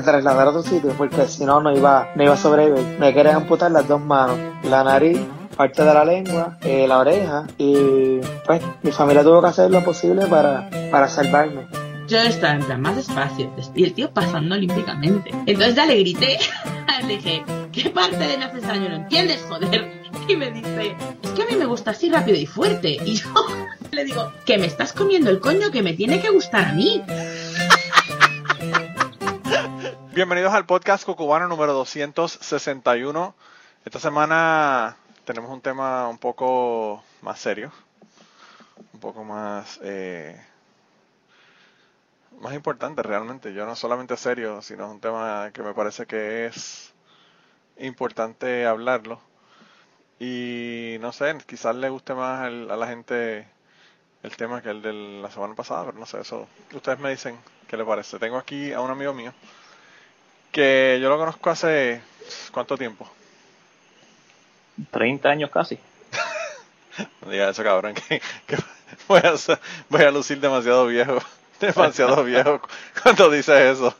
que, trasladar a otro sitio porque si no, no iba, no iba a sobrevivir. Me querían amputar las dos manos, la nariz, parte de la lengua, eh, la oreja y pues mi familia tuvo que hacer lo posible para, para salvarme. Yo estaba en plan más despacio y el tío pasando olímpicamente. Entonces ya le grité, le dije, ¿qué parte de necesario no entiendes, joder? Y me dice, es que a mí me gusta así rápido y fuerte. Y yo le digo, que me estás comiendo el coño que me tiene que gustar a mí. Bienvenidos al podcast Cucubano número 261. Esta semana tenemos un tema un poco más serio, un poco más eh, más importante realmente. Yo no solamente serio, sino un tema que me parece que es importante hablarlo. Y no sé, quizás le guste más a la gente el tema que el de la semana pasada, pero no sé, eso ustedes me dicen qué le parece. Tengo aquí a un amigo mío que yo lo conozco hace cuánto tiempo. 30 años casi. no diga eso, cabrón, que, voy, a, voy a lucir demasiado viejo. Demasiado viejo cuando dices eso.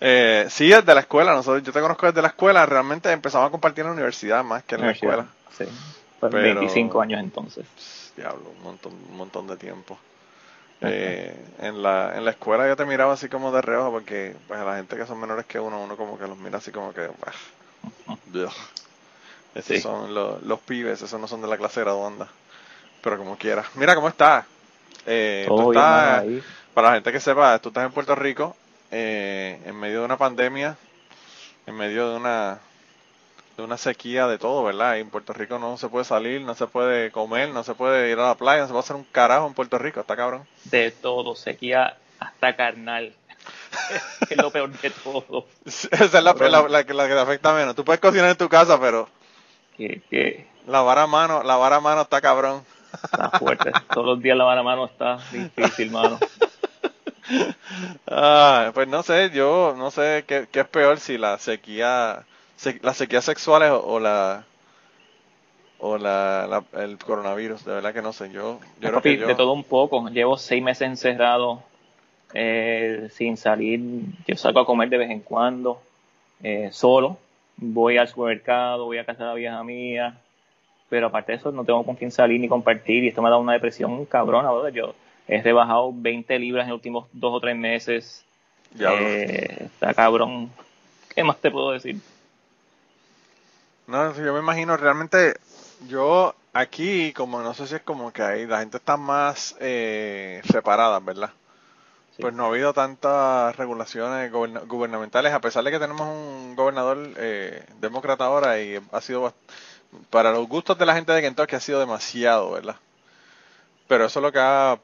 Eh, sí, desde la escuela. Nosotros, yo te conozco desde la escuela. Realmente empezamos a compartir en la universidad más que en la escuela. Sí, pues 25 años entonces. Diablo, un montón, un montón de tiempo. Eh, en, la, en la escuela yo te miraba así como de reojo porque pues a la gente que son menores que uno, uno como que los mira así como que... Esos son los, los pibes, esos no son de la clase graduanda. Pero como quiera. Mira cómo está. Eh, para la gente que sepa, tú estás en Puerto Rico eh, en medio de una pandemia, en medio de una de una sequía de todo, ¿verdad? en Puerto Rico no se puede salir, no se puede comer, no se puede ir a la playa, no se puede hacer un carajo en Puerto Rico, está cabrón. De todo, sequía hasta carnal. es lo peor de todo. Esa es la, la, que te afecta menos. Tú puedes cocinar en tu casa, pero... ¿Qué, qué? Lavar a mano, lavar a mano está cabrón. Está fuerte. Todos los días lavar a mano está difícil, mano. Ah, pues no sé, yo no sé qué, qué es peor si la sequía las sequías sexuales o, la o la, el coronavirus, de verdad que no sé, yo, yo creo que de todo un poco, llevo seis meses encerrado eh, sin salir, yo salgo a comer de vez en cuando, eh, solo, voy al supermercado, voy a casa de la vieja mía, pero aparte de eso no tengo con quién salir ni compartir y esto me ha dado una depresión cabrona, yo he rebajado 20 libras en los últimos dos o tres meses, eh, está cabrón, ¿qué más te puedo decir? No, yo me imagino realmente, yo aquí, como no sé si es como que ahí la gente está más eh, separada, ¿verdad? Pues no ha habido tantas regulaciones gubernamentales, a pesar de que tenemos un gobernador eh, demócrata ahora y ha sido, para los gustos de la gente de Kentucky, ha sido demasiado, ¿verdad? Pero eso es lo que ha,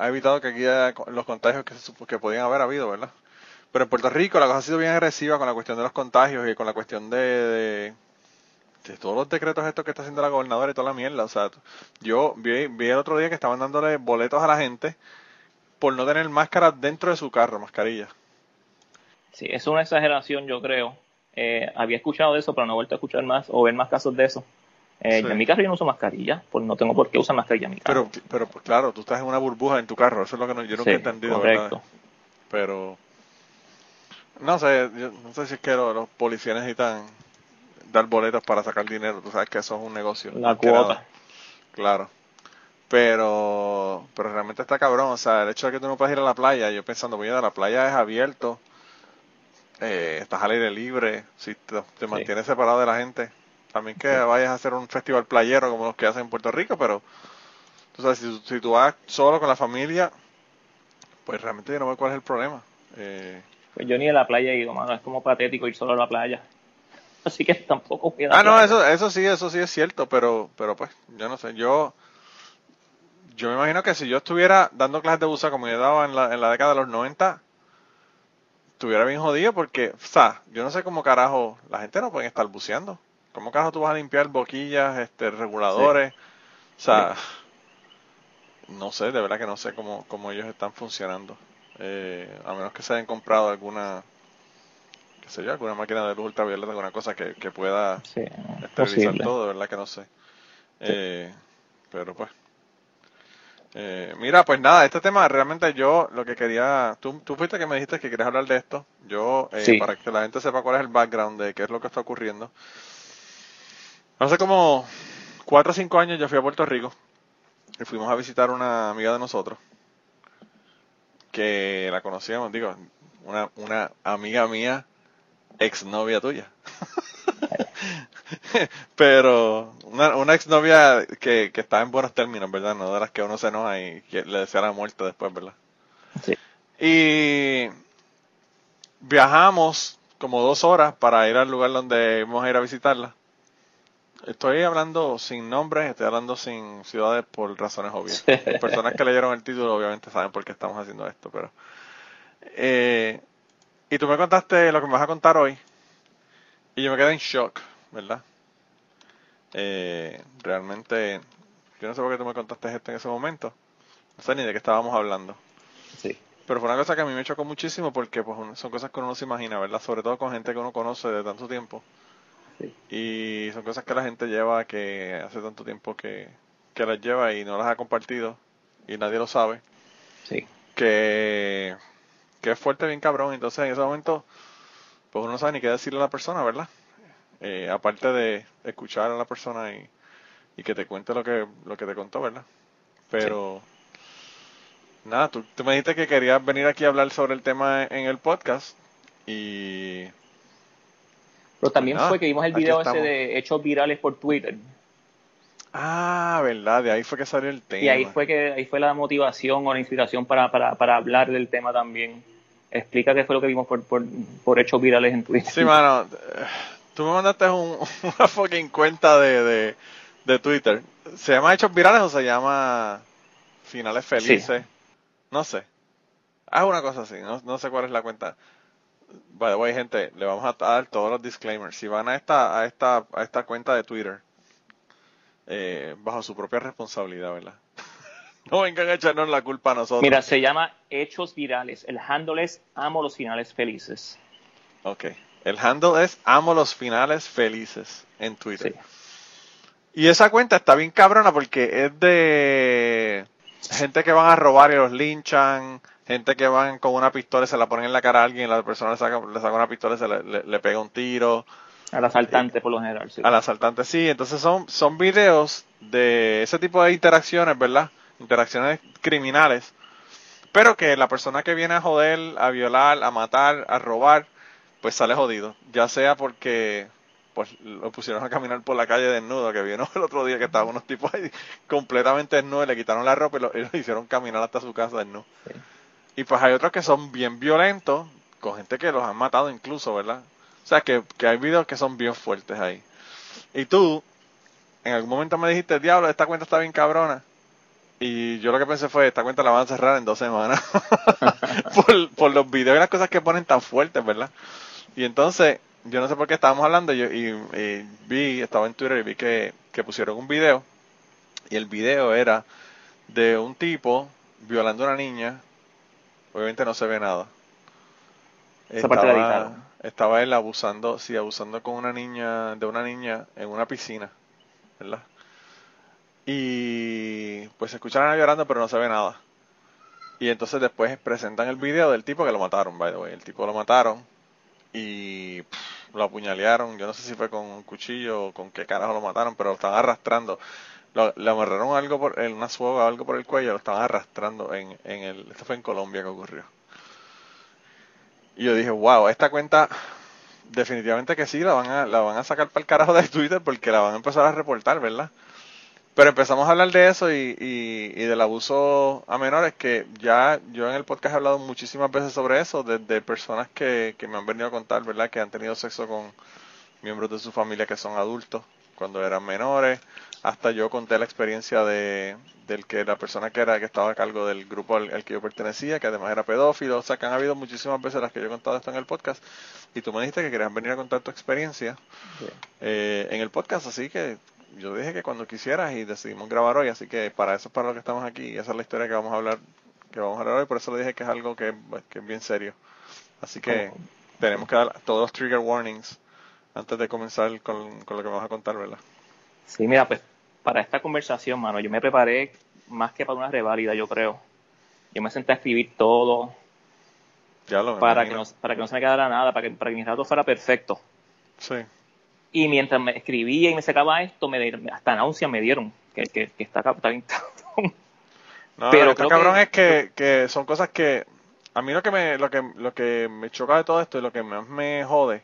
evitado que aquí haya los contagios que, que podían haber habido, ¿verdad? Pero en Puerto Rico la cosa ha sido bien agresiva con la cuestión de los contagios y con la cuestión de de todos los decretos estos que está haciendo la gobernadora y toda la mierda. O sea, yo vi, vi el otro día que estaban dándole boletos a la gente por no tener máscaras dentro de su carro, mascarilla. Sí, es una exageración, yo creo. Eh, había escuchado de eso, pero no he vuelto a escuchar más o ver más casos de eso. Eh, En mi carro yo no uso mascarilla, pues no tengo por qué usar mascarilla en mi carro. Pero, pero pues, claro, tú estás en una burbuja en tu carro, eso es lo que no, yo nunca he entendido. Correcto. Pero, no sé, no sé si es que los, los policías necesitan dar boletos para sacar dinero. Tú sabes que eso es un negocio. La cuota. Claro. Pero, pero realmente está cabrón. O sea, el hecho de que tú no puedas ir a la playa, yo pensando, mira, la playa es abierto, eh, estás al aire libre, si te, mantienes separado de la gente. También que vayas a hacer un festival playero como los que hacen en Puerto Rico, pero tú sabes, si, si tú vas solo con la familia, pues realmente yo no veo cuál es el problema. Eh, pues yo ni a la playa he ido, mano. Es como patético ir solo a la playa así que tampoco Ah, no, eso, eso sí, eso sí es cierto, pero, pero pues, yo no sé, yo, yo me imagino que si yo estuviera dando clases de buceo como yo daba en la, en la década de los 90, estuviera bien jodido porque, o sea, yo no sé cómo carajo, la gente no puede estar buceando. ¿Cómo carajo tú vas a limpiar boquillas, este, reguladores? O sea, no sé, de verdad que no sé cómo, cómo ellos están funcionando. Eh, a menos que se hayan comprado alguna qué sé yo, alguna máquina de luz ultravioleta, alguna cosa que, que pueda esterilizar todo, de verdad que no sé. Eh, pero pues, Eh, mira, pues nada, este tema realmente yo lo que quería, tú, tú fuiste que me dijiste que querías hablar de esto, yo, eh, para que la gente sepa cuál es el background de qué es lo que está ocurriendo. Hace como cuatro o cinco años yo fui a Puerto Rico y fuimos a visitar una amiga de nosotros que la conocíamos, digo, una, una amiga mía, exnovia tuya. Pero una, una exnovia que, que estaba en buenos términos, ¿verdad? No de las que uno se enoja y que le desea la muerte después, ¿verdad? Sí. Y viajamos como dos horas para ir al lugar donde íbamos a ir a visitarla. Estoy hablando sin nombres, estoy hablando sin ciudades por razones obvias. Personas que leyeron el título obviamente saben por qué estamos haciendo esto, pero... Eh, y tú me contaste lo que me vas a contar hoy y yo me quedé en shock, ¿verdad? Eh, realmente, yo no sé por qué tú me contaste esto en ese momento. No sé ni de qué estábamos hablando. Sí. Pero fue una cosa que a mí me chocó muchísimo porque pues, son cosas que uno no se imagina, ¿verdad? Sobre todo con gente que uno conoce de tanto tiempo. Y son cosas que la gente lleva que hace tanto tiempo que, que las lleva y no las ha compartido y nadie lo sabe. Sí. Que, que es fuerte, bien cabrón. Entonces en ese momento, pues uno no sabe ni qué decirle a la persona, ¿verdad? Eh, aparte de escuchar a la persona y, y, que te cuente lo que, lo que te contó, ¿verdad? Pero... Nada, tú, tú me dijiste que querías venir aquí a hablar sobre el tema en el podcast y pero también fue que vimos el video ese de hechos virales por Twitter. Ah, verdad, de ahí fue que salió el tema. Y ahí fue que ahí fue la motivación o la inspiración para, para, para hablar del tema también. Explica qué fue lo que vimos por, por, por hechos virales en Twitter. Sí, mano. Tú me mandaste un, una fucking cuenta de, de, de, Twitter. ¿Se llama Hechos Virales o se llama Finales Felices? No sé. Haz una cosa así, no, no sé cuál es la cuenta. By the gente, le vamos a dar todos los disclaimers. Si van a esta, a esta, a esta cuenta de Twitter, eh, bajo su propia responsabilidad, ¿verdad? No vengan a echarnos la culpa a nosotros. Mira, se llama Hechos Virales. El handle es Amo los Finales Felices. Ok. El handle es Amo los Finales Felices en Twitter. Y esa cuenta está bien cabrona porque es de gente que van a robar y los linchan gente que van con una pistola y se la ponen en la cara a alguien y la persona le saca, le saca una pistola y se le, pega un tiro. Al asaltante, por lo general, sí. Al asaltante, sí. Entonces son, son videos de ese tipo de interacciones, ¿verdad? Interacciones criminales. Pero que la persona que viene a joder, a violar, a matar, a robar, pues sale jodido. Ya sea porque pues lo pusieron a caminar por la calle desnudo, que vino el otro día que estaban unos tipos ahí completamente desnudos, le quitaron la ropa y lo, hicieron caminar hasta su casa desnudo. Sí. Y pues hay otros que son bien violentos, con gente que los han matado incluso, ¿verdad? O sea, que, que hay videos que son bien fuertes ahí. Y tú, en algún momento me dijiste, diablo, esta cuenta está bien cabrona. Y yo lo que pensé fue, esta cuenta la van a cerrar en dos semanas. por, por los videos y las cosas que ponen tan fuertes, ¿verdad? Y entonces, yo no sé por qué estábamos hablando, yo, y, vi, estaba en Twitter y vi que, que pusieron un video. Y el video era de un tipo violando a una niña Obviamente no se ve nada. estaba, estaba él abusando, sí, abusando con una niña, de una niña en una piscina, ¿verdad? Y pues se escucha a llorando, pero no se ve nada. Y entonces después presentan el video del tipo que lo mataron, by the way. El tipo lo mataron y lo apuñalearon. Yo no sé si fue con un cuchillo o con qué carajo lo mataron, pero lo estaban arrastrando le amarraron algo por, en una soga, algo por el cuello, lo estaban arrastrando en, en el, esto fue en Colombia que ocurrió. Y yo dije, wow, esta cuenta definitivamente que sí, la van a, la van a sacar para el carajo de Twitter porque la van a empezar a reportar, ¿verdad? Pero empezamos a hablar de eso y, y, y, del abuso a menores, que ya yo en el podcast he hablado muchísimas veces sobre eso, desde personas que, que me han venido a contar, ¿verdad? Que han tenido sexo con miembros de su familia que son adultos cuando eran menores, hasta yo conté la experiencia de del que la persona que era que estaba a cargo del grupo al, que yo pertenecía, que además era pedófilo, o sea que han habido muchísimas veces las que yo he contado esto en el podcast, y tú me dijiste que querías venir a contar tu experiencia eh, en el podcast, así que yo dije que cuando quisieras y decidimos grabar hoy, así que para eso es para lo que estamos aquí, y esa es la historia que vamos a hablar, que vamos a hablar hoy, por eso le dije que es algo que, que es bien serio. Así que tenemos que dar todos los trigger warnings antes de comenzar con, con lo que vamos a contar, ¿verdad? Sí, mira, pues para esta conversación, mano, yo me preparé más que para una reválida, yo creo. Yo me senté a escribir todo Ya lo para que, no, para que no se me quedara nada, para que, para que mi rato fuera perfecto. Sí. Y mientras me escribía y me sacaba esto, me hasta náuseas me dieron, que, que, que está, está bien cabrón. No, Pero lo que cabrón que- es que, que son cosas que a mí lo que me lo que lo que me choca de todo esto y lo que más me jode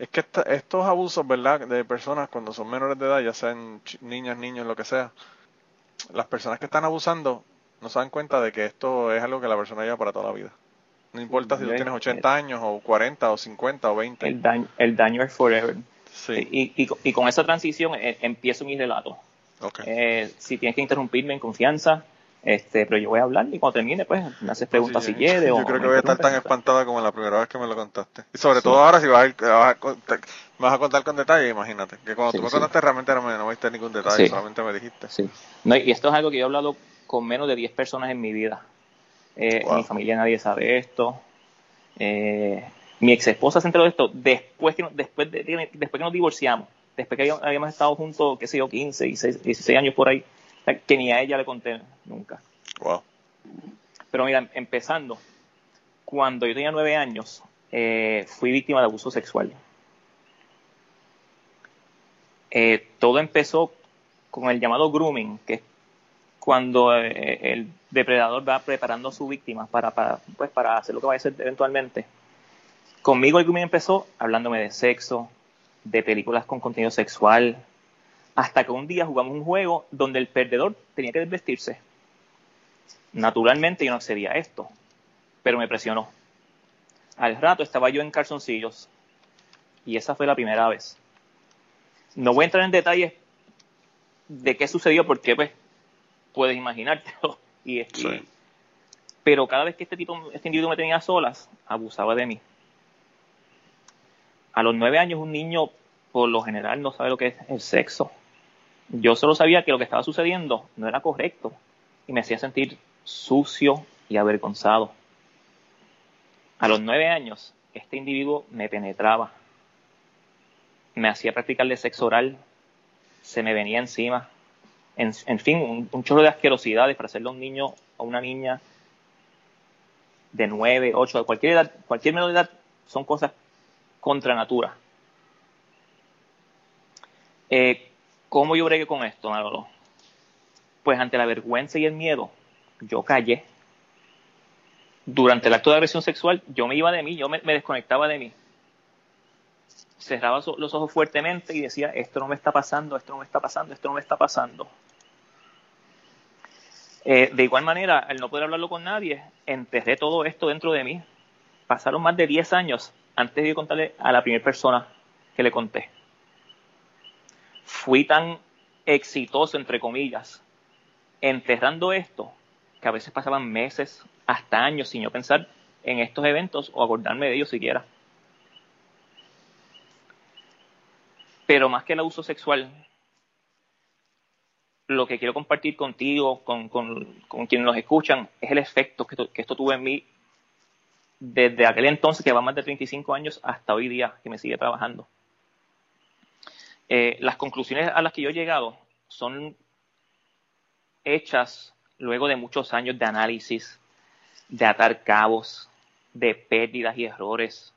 es que esta- estos abusos, ¿verdad? De personas cuando son menores de edad, ya sean niñas, niños, lo que sea, las personas que están abusando no se dan cuenta de que esto es algo que la persona lleva para toda la vida. No importa si tú tienes 80 años o 40 o 50 o 20. El daño, el daño es forever. Sí, Y, y, y con esa transición eh, empiezo mi relato. ok. Eh, si tienes que interrumpirme en confianza, este, pero yo voy a hablar y cuando termine, pues me haces preguntas Sí, si quieres. Yo o creo que voy a estar tan espantada como la primera vez que me lo contaste. Y sobre Sí. todo ahora si vas a, vas a contar, me vas a contar con detalle, imagínate. Que cuando Sí, tú me contaste realmente no me, no me diste ningún detalle, solamente me dijiste. Sí. No, y esto es algo que yo he hablado con menos de 10 personas en mi vida. Eh, Wow. En mi familia nadie sabe esto. Eh, mi ex esposa se enteró de esto después que, después de, después que nos divorciamos. Después que habíamos- estado juntos, qué sé yo, 15, 16, 16 años por ahí. Que ni a ella le conté nunca. Wow. Pero mira, empezando, cuando yo tenía nueve años, eh, fui víctima de abuso sexual. Eh, todo empezó con el llamado grooming, que es cuando eh, el depredador va preparando a su víctima para, para, pues, para hacer lo que va a hacer eventualmente. Conmigo el grooming empezó hablándome de sexo, de películas con contenido sexual, hasta que un día jugamos un juego donde el perdedor tenía que desvestirse. Naturalmente yo no accedía a esto, pero me presionó. Al rato estaba yo en calzoncillos y esa fue la primera vez. No voy a entrar en detalles de qué sucedió porque pues puedes imaginártelo. Y, Sí. pero cada vez que este tipo, este individuo me tenía a solas, abusaba de mí. A los nueve años un niño por lo general no sabe lo que es el sexo. Yo solo sabía que lo que estaba sucediendo no era correcto y me hacía sentir sucio y avergonzado. A los nueve años, este individuo me penetraba, me hacía practicarle sexo oral, se me venía encima, en, fin, un, chorro de asquerosidades para hacerle a un niño o una niña de nueve, ocho, de cualquier edad, cualquier menor edad, son cosas contra natura. Eh, ¿Cómo yo bregué con esto, Manolo? Pues ante la vergüenza y el miedo, yo callé. Durante el acto de agresión sexual, yo me iba de mí, yo me, desconectaba de mí. Cerraba los ojos fuertemente y decía, esto no me está pasando, esto no me está pasando, esto no me está pasando. Eh, de igual manera, al no poder hablarlo con nadie, enterré todo esto dentro de mí. Pasaron más de 10 años antes de contarle a la primera persona que le conté. Fui tan exitoso, entre comillas, enterrando esto, que a veces pasaban meses, hasta años, sin yo pensar en estos eventos o acordarme de ellos siquiera. Pero más que el abuso sexual, lo que quiero compartir contigo, con, quienes nos escuchan, es el efecto que esto tuvo en mí desde aquel entonces, que va más de 35 años, hasta hoy día, que me sigue trabajando. Eh, las conclusiones a las que yo he llegado son hechas luego de muchos años de análisis, de atar cabos, de pérdidas y errores.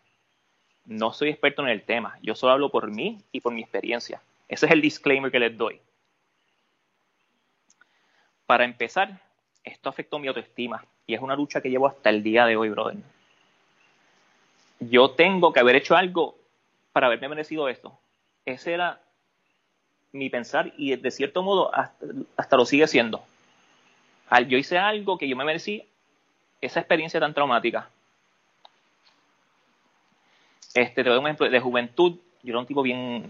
No soy experto en el tema, yo solo hablo por mí y por mi experiencia. Ese es el disclaimer que les doy. Para empezar, esto afectó mi autoestima y es una lucha que llevo hasta el día de hoy, brother. Yo tengo que haber hecho algo para haberme merecido esto. Ese era mi pensar y de cierto modo hasta, hasta lo sigue siendo. Al- Yo hice algo que yo me merecí esa experiencia tan traumática. Este, te doy un ejemplo de juventud. Yo era un tipo bien.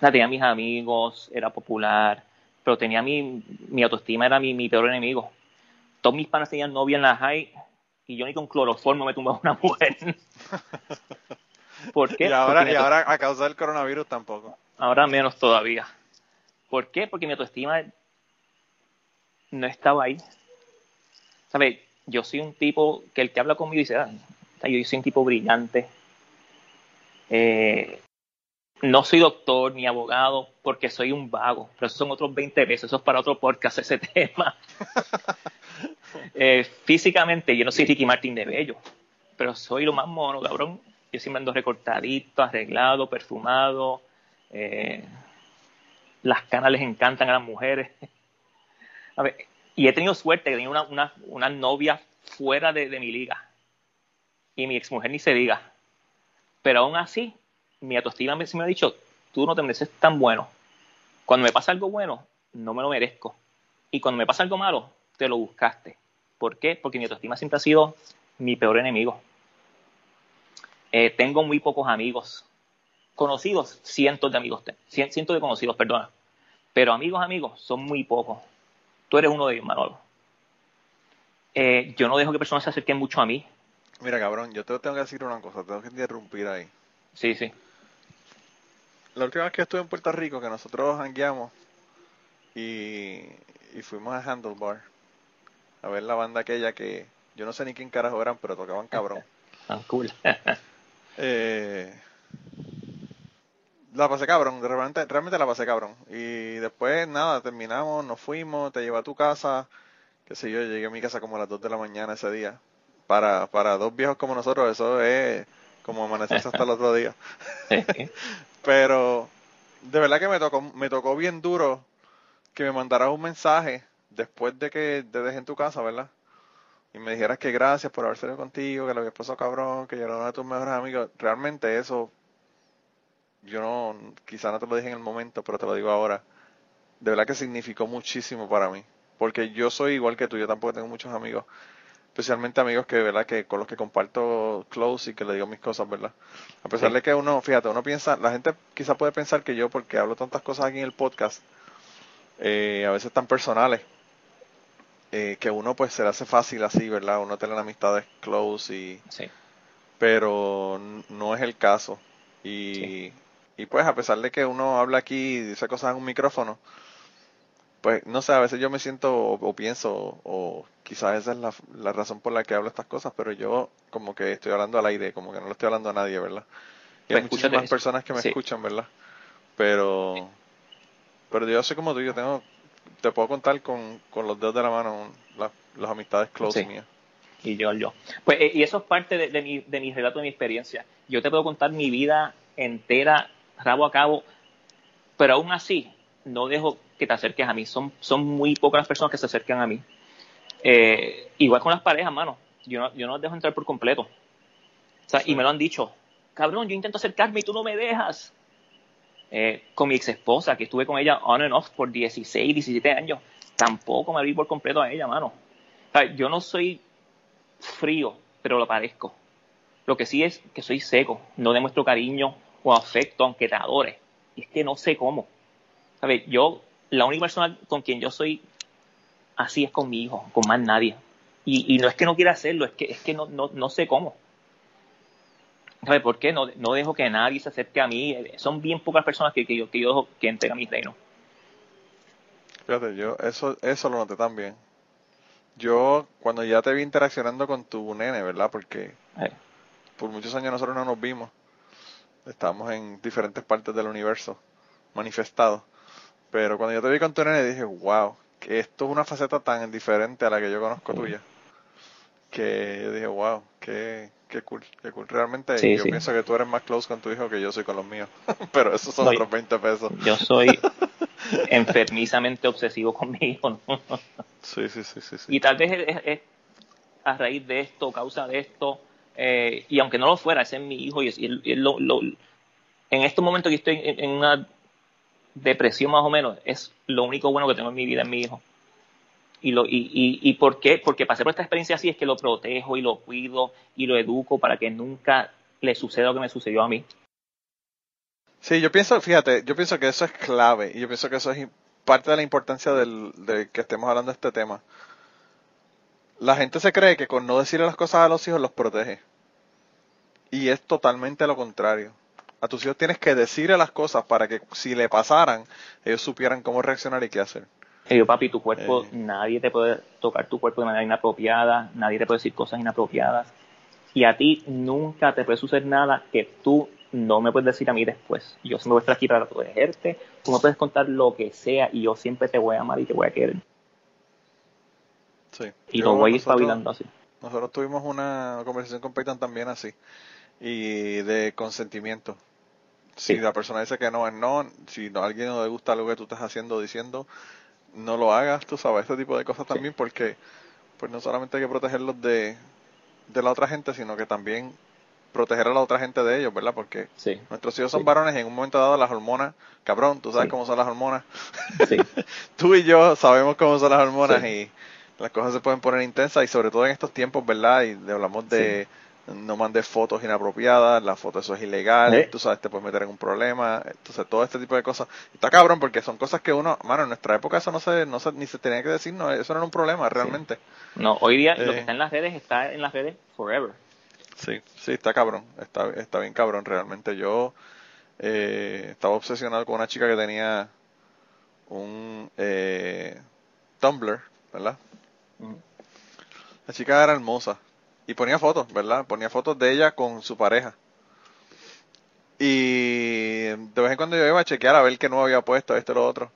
tenía mis amigos, era popular, pero tenía mi, mi autoestima, era mi, mi peor enemigo. Todos mis panas tenían novia en la high y yo ni con cloroformo me tumbaba una mujer. ¿Por qué? Y ahora, Porque y ahora a causa del coronavirus tampoco. Ahora menos todavía. ¿Por qué? Porque mi autoestima no estaba ahí. ¿Sabes? Yo soy un tipo que el que habla conmigo dice, ah, yo soy un tipo brillante. Eh, no soy doctor ni abogado porque soy un vago, pero esos son otros 20 pesos, eso es para otro podcast ese tema. Eh, físicamente yo no soy Ricky Martin de Bello, pero soy lo más mono, cabrón. Yo siempre ando recortadito, arreglado, perfumado. Eh, las canas les encantan a las mujeres. Y he tenido suerte, he tenido una, novia fuera de, de mi liga. Y mi exmujer ni se diga. Pero aún así, mi autoestima me, me ha dicho, tú no te mereces tan bueno. Cuando me pasa algo bueno, no me lo merezco. Y cuando me pasa algo malo, te lo buscaste. ¿Por qué? Porque mi autoestima siempre ha sido mi peor enemigo. Eh, tengo muy pocos amigos. Conocidos, cientos de amigos. Cientos de conocidos, perdona. Pero amigos, amigos, son muy pocos. Tú eres uno de ellos, Manolo. Eh, yo no dejo que personas se acerquen mucho a mí. Mira, cabrón, yo te tengo que decir una cosa, tengo que interrumpir ahí. Sí, sí. La última vez que estuve en Puerto Rico, que nosotros hangueamos y, y fuimos a Handlebar a ver la banda aquella que yo no sé ni quién carajo eran, pero tocaban cabrón. Ah, cool. eh, la pasé cabrón, realmente, realmente la pasé cabrón. Y después, nada, terminamos, nos fuimos, te llevé a tu casa, qué sé yo, llegué a mi casa como a las 2 de la mañana ese día. Para, para dos viejos como nosotros, eso es como amanecerse hasta el otro día. Pero de verdad que me tocó, me tocó bien duro que me mandaras un mensaje después de que te dejé en tu casa, ¿verdad? Y me dijeras que gracias por haber salido contigo, que lo habías pasado cabrón, que yo era uno de tus mejores amigos. Realmente eso, yo no, quizá no te lo dije en el momento, pero te lo digo ahora. De verdad que significó muchísimo para mí. Porque yo soy igual que tú, yo tampoco tengo muchos amigos especialmente amigos que, ¿verdad? Que con los que comparto close y que le digo mis cosas, ¿verdad? A pesar de que uno, fíjate, uno piensa, la gente quizá puede pensar que yo, porque hablo tantas cosas aquí en el podcast, eh, a veces tan personales, eh, que uno pues se le hace fácil así, ¿verdad? Uno tener amistades close y... Sí. Pero no es el caso. Y, y pues a pesar de que uno habla aquí y dice cosas en un micrófono, pues no sé, a veces yo me siento o, pienso, o quizás esa es la, razón por la que hablo estas cosas, pero yo como que estoy hablando al aire, como que no lo estoy hablando a nadie, ¿verdad? Y hay pues muchísimas personas que me escuchan, ¿verdad? Pero, pero yo soy como tú, yo tengo, te puedo contar con, con los dedos de la mano las, amistades close mías. Y yo, yo. Pues, eh, y eso es parte de, de, mi, de mi relato, de mi experiencia. Yo te puedo contar mi vida entera, rabo a cabo, pero aún así, no dejo que te acerques a mí. Son, son muy pocas las personas que se acercan a mí. Eh, igual con las parejas, mano. Yo no, yo no los dejo entrar por completo. O sea, Y me lo han dicho. Cabrón, yo intento acercarme y tú no me dejas. Eh, con mi ex esposa, que estuve con ella on and off por 16, 17 años, tampoco me abrí por completo a ella, mano. O sea, yo no soy frío, pero lo parezco. Lo que sí es que soy seco, no demuestro cariño o afecto aunque te adore. Y es que no sé cómo. ¿Sabes? Yo la única persona con quien yo soy así es con mi hijo, con más nadie. Y, no es que no quiera hacerlo, es que, es que no, no, no sé cómo. ¿Sabes por qué? No, no dejo que nadie se acerque a mí. Son bien pocas personas que, que, yo, que yo dejo que entren a mi reino. Fíjate, yo eso, eso lo noté también. Yo, cuando ya te vi interaccionando con tu nene, ¿verdad? Porque por muchos años nosotros no nos vimos. Estábamos en diferentes partes del universo, manifestados. Pero cuando yo te vi con tu nene dije, wow, que esto es una faceta tan diferente a la que yo conozco tuya. Que yo dije, wow, qué, qué cool, qué cool. Realmente yo pienso que tú eres más close con tu hijo que yo soy con los míos. Pero esos son otros 20 pesos. Yo soy enfermizamente obsesivo con mi hijo. sí, sí, sí, sí, Y tal vez es, a raíz de esto, causa de esto, eh, y aunque no lo fuera, ese es mi hijo y, es, lo, en estos momentos que estoy en, una depresión más o menos, es lo único bueno que tengo en mi vida en mi hijo. Y, lo, y, y, y por qué? Porque pasé por esta experiencia así es que lo protejo y lo cuido y lo educo para que nunca le suceda lo que me sucedió a mí. Sí, yo pienso, fíjate, yo pienso que eso es clave y yo pienso que eso es parte de la importancia del, de que estemos hablando de este tema. La gente se cree que con no decirle las cosas a los hijos los protege. Y es totalmente lo contrario a tus hijos tienes que decirle las cosas para que si le pasaran, ellos supieran cómo reaccionar y qué hacer. Yo, papi, tu cuerpo, eh. nadie te puede tocar tu cuerpo de manera inapropiada, nadie te puede decir cosas inapropiadas. Y a ti nunca te puede suceder nada que tú no me puedes decir a mí después. Yo siempre voy a estar aquí para protegerte. Tú me puedes contar lo que sea y yo siempre te voy a amar y te voy a querer. Sí. Y lo voy a ir espabilando así. Nosotros tuvimos una conversación con Peyton también así. Y de consentimiento. Si la persona dice que no es no, si a alguien no le gusta algo que tú estás haciendo o diciendo, no lo hagas, tú sabes, este tipo de cosas también, porque pues no solamente hay que protegerlos de, de la otra gente, sino que también proteger a la otra gente de ellos, ¿verdad? Porque nuestros hijos son varones y en un momento dado las hormonas, cabrón, tú sabes cómo son las hormonas. tú y yo sabemos cómo son las hormonas y las cosas se pueden poner intensas y sobre todo en estos tiempos, ¿verdad? Y hablamos de no mandes fotos inapropiadas, la foto eso es ilegal, tú sabes, te puedes meter en un problema, entonces todo este tipo de cosas. Está cabrón porque son cosas que uno, mano, en nuestra época eso no se, no se, ni se tenía que decir, no, eso no era un problema realmente. No, hoy día lo que eh. está en las redes está en las redes forever. Sí, sí, está cabrón, está, está bien cabrón realmente. Yo eh, estaba obsesionado con una chica que tenía un eh, Tumblr, ¿verdad? La chica era hermosa y ponía fotos, ¿verdad? Ponía fotos de ella con su pareja. Y de vez en cuando yo iba a chequear a ver qué no había puesto, esto y lo otro.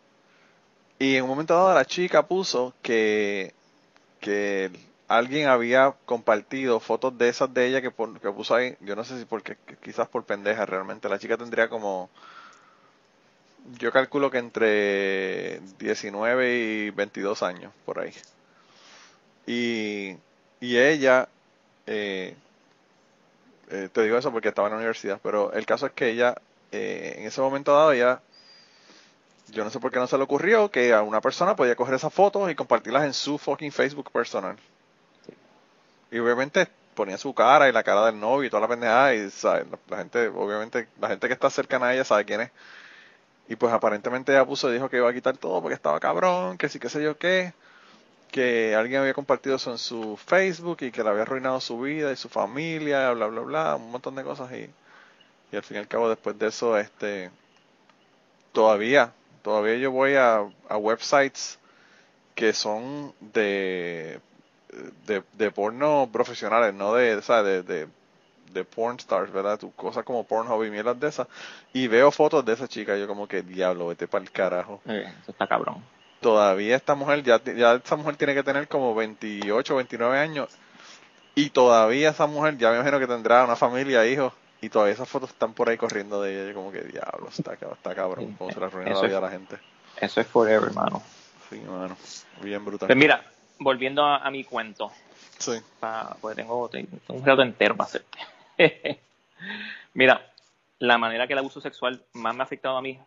Y en un momento dado la chica puso que, que alguien había compartido fotos de esas de ella que, que puso ahí. Yo no sé si porque, quizás por pendeja realmente. La chica tendría como, yo calculo que entre 19 y 22 años, por ahí. Y, y ella eh, eh, te digo eso porque estaba en la universidad, pero el caso es que ella, eh, en ese momento dado, ya, yo no sé por qué no se le ocurrió que a una persona podía coger esas fotos y compartirlas en su fucking Facebook personal. Y obviamente ponía su cara y la cara del novio y toda la pendejada y La, gente, obviamente, la gente que está cercana a ella sabe quién es. Y pues aparentemente ella puso y dijo que iba a quitar todo porque estaba cabrón, que sí, que sé yo qué que alguien había compartido eso en su Facebook y que le había arruinado su vida y su familia, bla, bla, bla, un montón de cosas y, y al fin y al cabo después de eso, este, todavía, todavía yo voy a, a websites que son de, de, porno profesionales, no de, sea, de, de, porn stars, ¿verdad? Tu, cosas como Pornhub y mierdas de esas. Y veo fotos de esa chica yo como que, diablo, vete para el carajo. eso está cabrón todavía esta mujer, ya, ya esta mujer tiene que tener como 28, 29 años y todavía esa mujer, ya me imagino que tendrá una familia, hijos, y todavía esas fotos están por ahí corriendo de ella, como que diablo, está, está cabrón, cómo se la arruina la vida a la gente. Eso es forever, hermano. Sí, hermano, bien brutal. Pues mira, volviendo a, mi cuento. Sí. pues tengo, un rato entero para hacerte. mira, la manera que el abuso sexual más me ha afectado a mí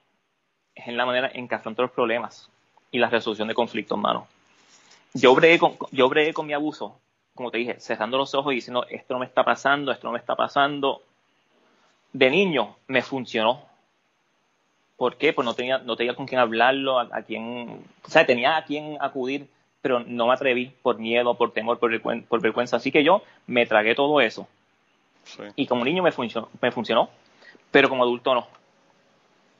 es en la manera en que afronto los problemas y la resolución de conflictos, mano. Yo bregué con, yo bregué con mi abuso, como te dije, cerrando los ojos y diciendo, esto no me está pasando, esto no me está pasando. De niño me funcionó. ¿Por qué? Pues no tenía, no tenía con quién hablarlo, a, quién, o sea, tenía a quién acudir, pero no me atreví por miedo, por temor, por, por vergüenza. Así que yo me tragué todo eso. Y como niño me funcionó, me funcionó, pero como adulto no.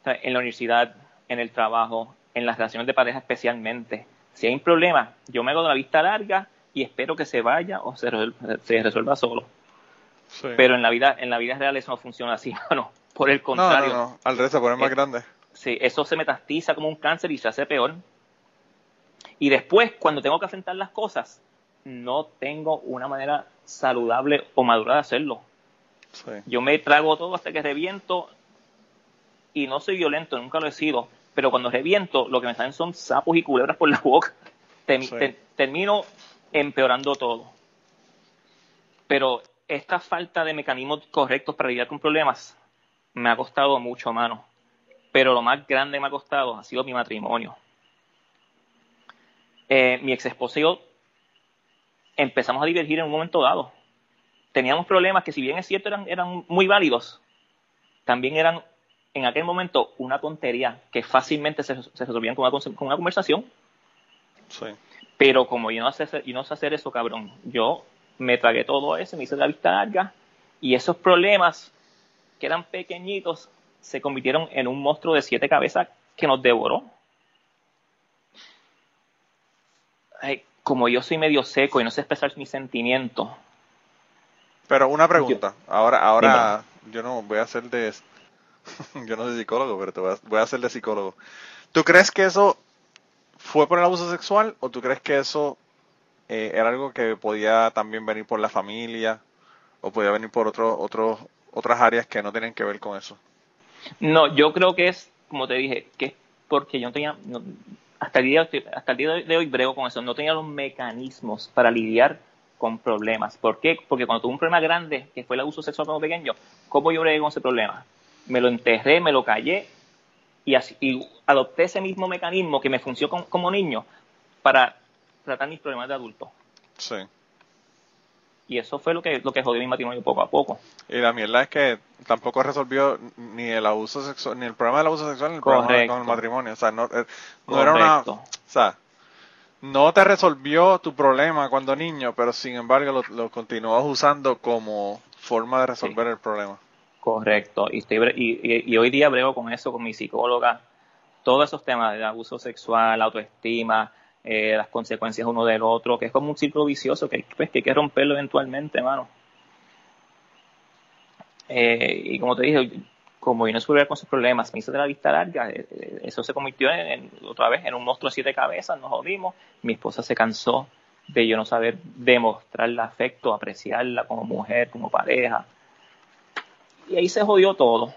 en la universidad, en el trabajo, en las relaciones de pareja especialmente. Si hay un problema, yo me hago de la vista larga y espero que se vaya o se, resuelva, solo. Pero en la vida en la vida real eso no funciona así, no. Por el contrario. No, no, Al revés, se pone más eh, grande. Sí, eso se metastiza como un cáncer y se hace peor. Y después, cuando tengo que enfrentar las cosas, no tengo una manera saludable o madura de hacerlo. Yo me trago todo hasta que reviento y no soy violento, nunca lo he sido, pero cuando reviento, lo que me salen son sapos y culebras por la boca. termino empeorando todo. Pero esta falta de mecanismos correctos para lidiar con problemas me ha costado mucho, mano. Pero lo más grande me ha costado ha sido mi matrimonio. Eh, mi ex esposa y yo empezamos a divergir en un momento dado. Teníamos problemas que, si bien es cierto, eran, eran muy válidos, también eran en aquel momento una tontería que fácilmente se, resolvían con una, con una conversación. Sí. Pero como yo no, sé, yo no sé hacer eso, cabrón, yo me tragué todo eso, me hice la vista larga y esos problemas que eran pequeñitos se convirtieron en un monstruo de siete cabezas que nos devoró. como yo soy medio seco y no sé expresar mis sentimientos. Pero una pregunta, ahora, ahora, yo no voy a hacer de, yo no soy psicólogo, pero te voy a, a hacer de psicólogo. ¿Tú crees que eso fue por el abuso sexual o tú crees que eso eh, era algo que podía también venir por la familia o podía venir por otro, otro, otras áreas que no tienen que ver con eso? No, yo creo que es, como te dije, que es porque yo no tenía, hasta, el día, hasta el día de hoy brego con eso, no tenía los mecanismos para lidiar con problemas. ¿Por qué? Porque cuando tuve un problema grande, que fue el abuso sexual cuando pequeño, ¿cómo yo bregué con ese problema? Me lo enterré, me lo callé y, así, y adopté ese mismo mecanismo que me funcionó como niño para tratar mis problemas de adulto. Sí. Y eso fue lo que, lo que jodió mi matrimonio poco a poco. Y la mierda es que tampoco resolvió ni el abuso sexual, ni el problema del abuso sexual, ni el problema con el matrimonio. O sea, no, eh, no era una. O sea, no te resolvió tu problema cuando niño, pero sin embargo lo, lo continuabas usando como forma de resolver el problema. Correcto. Y, estoy, y, y, hoy día brego con eso, con mi psicóloga. Todos esos temas de abuso sexual, autoestima, eh, las consecuencias uno del otro, que es como un círculo vicioso que, pues, que hay que romperlo eventualmente, hermano. Eh, y como te dije, como yo no supe con sus problemas, me hice de la vista larga, eh, eso se convirtió en, otra vez en un monstruo de siete cabezas, nos jodimos, mi esposa se cansó de yo no saber demostrarle afecto, apreciarla como mujer, como pareja. Y ahí se jodió todo.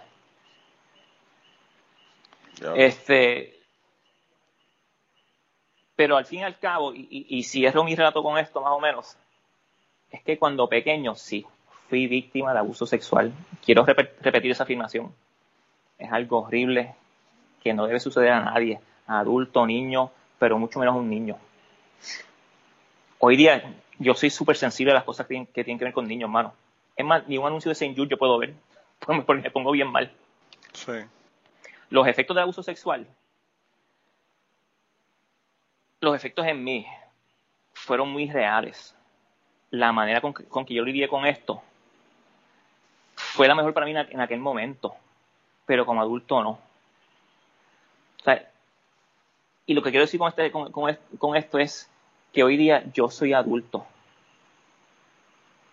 Este, pero al fin y al cabo, y, y, cierro mi relato con esto más o menos, es que cuando pequeño sí, fui víctima de abuso sexual. Quiero repetir esa afirmación. Es algo horrible que no debe suceder a nadie, a adulto, niño, pero mucho menos a un niño. Hoy día yo soy súper sensible a las cosas que, tienen que ver con niños, hermano. Es más, ni un anuncio de Saint Jude yo puedo ver, porque me pongo bien mal. Sí. Los efectos del abuso sexual los efectos en mí fueron muy reales. La manera con que, yo lidié con esto fue la mejor para mí en, aquel momento, pero como adulto no. y lo que quiero decir con, este, con, esto es que hoy día yo soy adulto.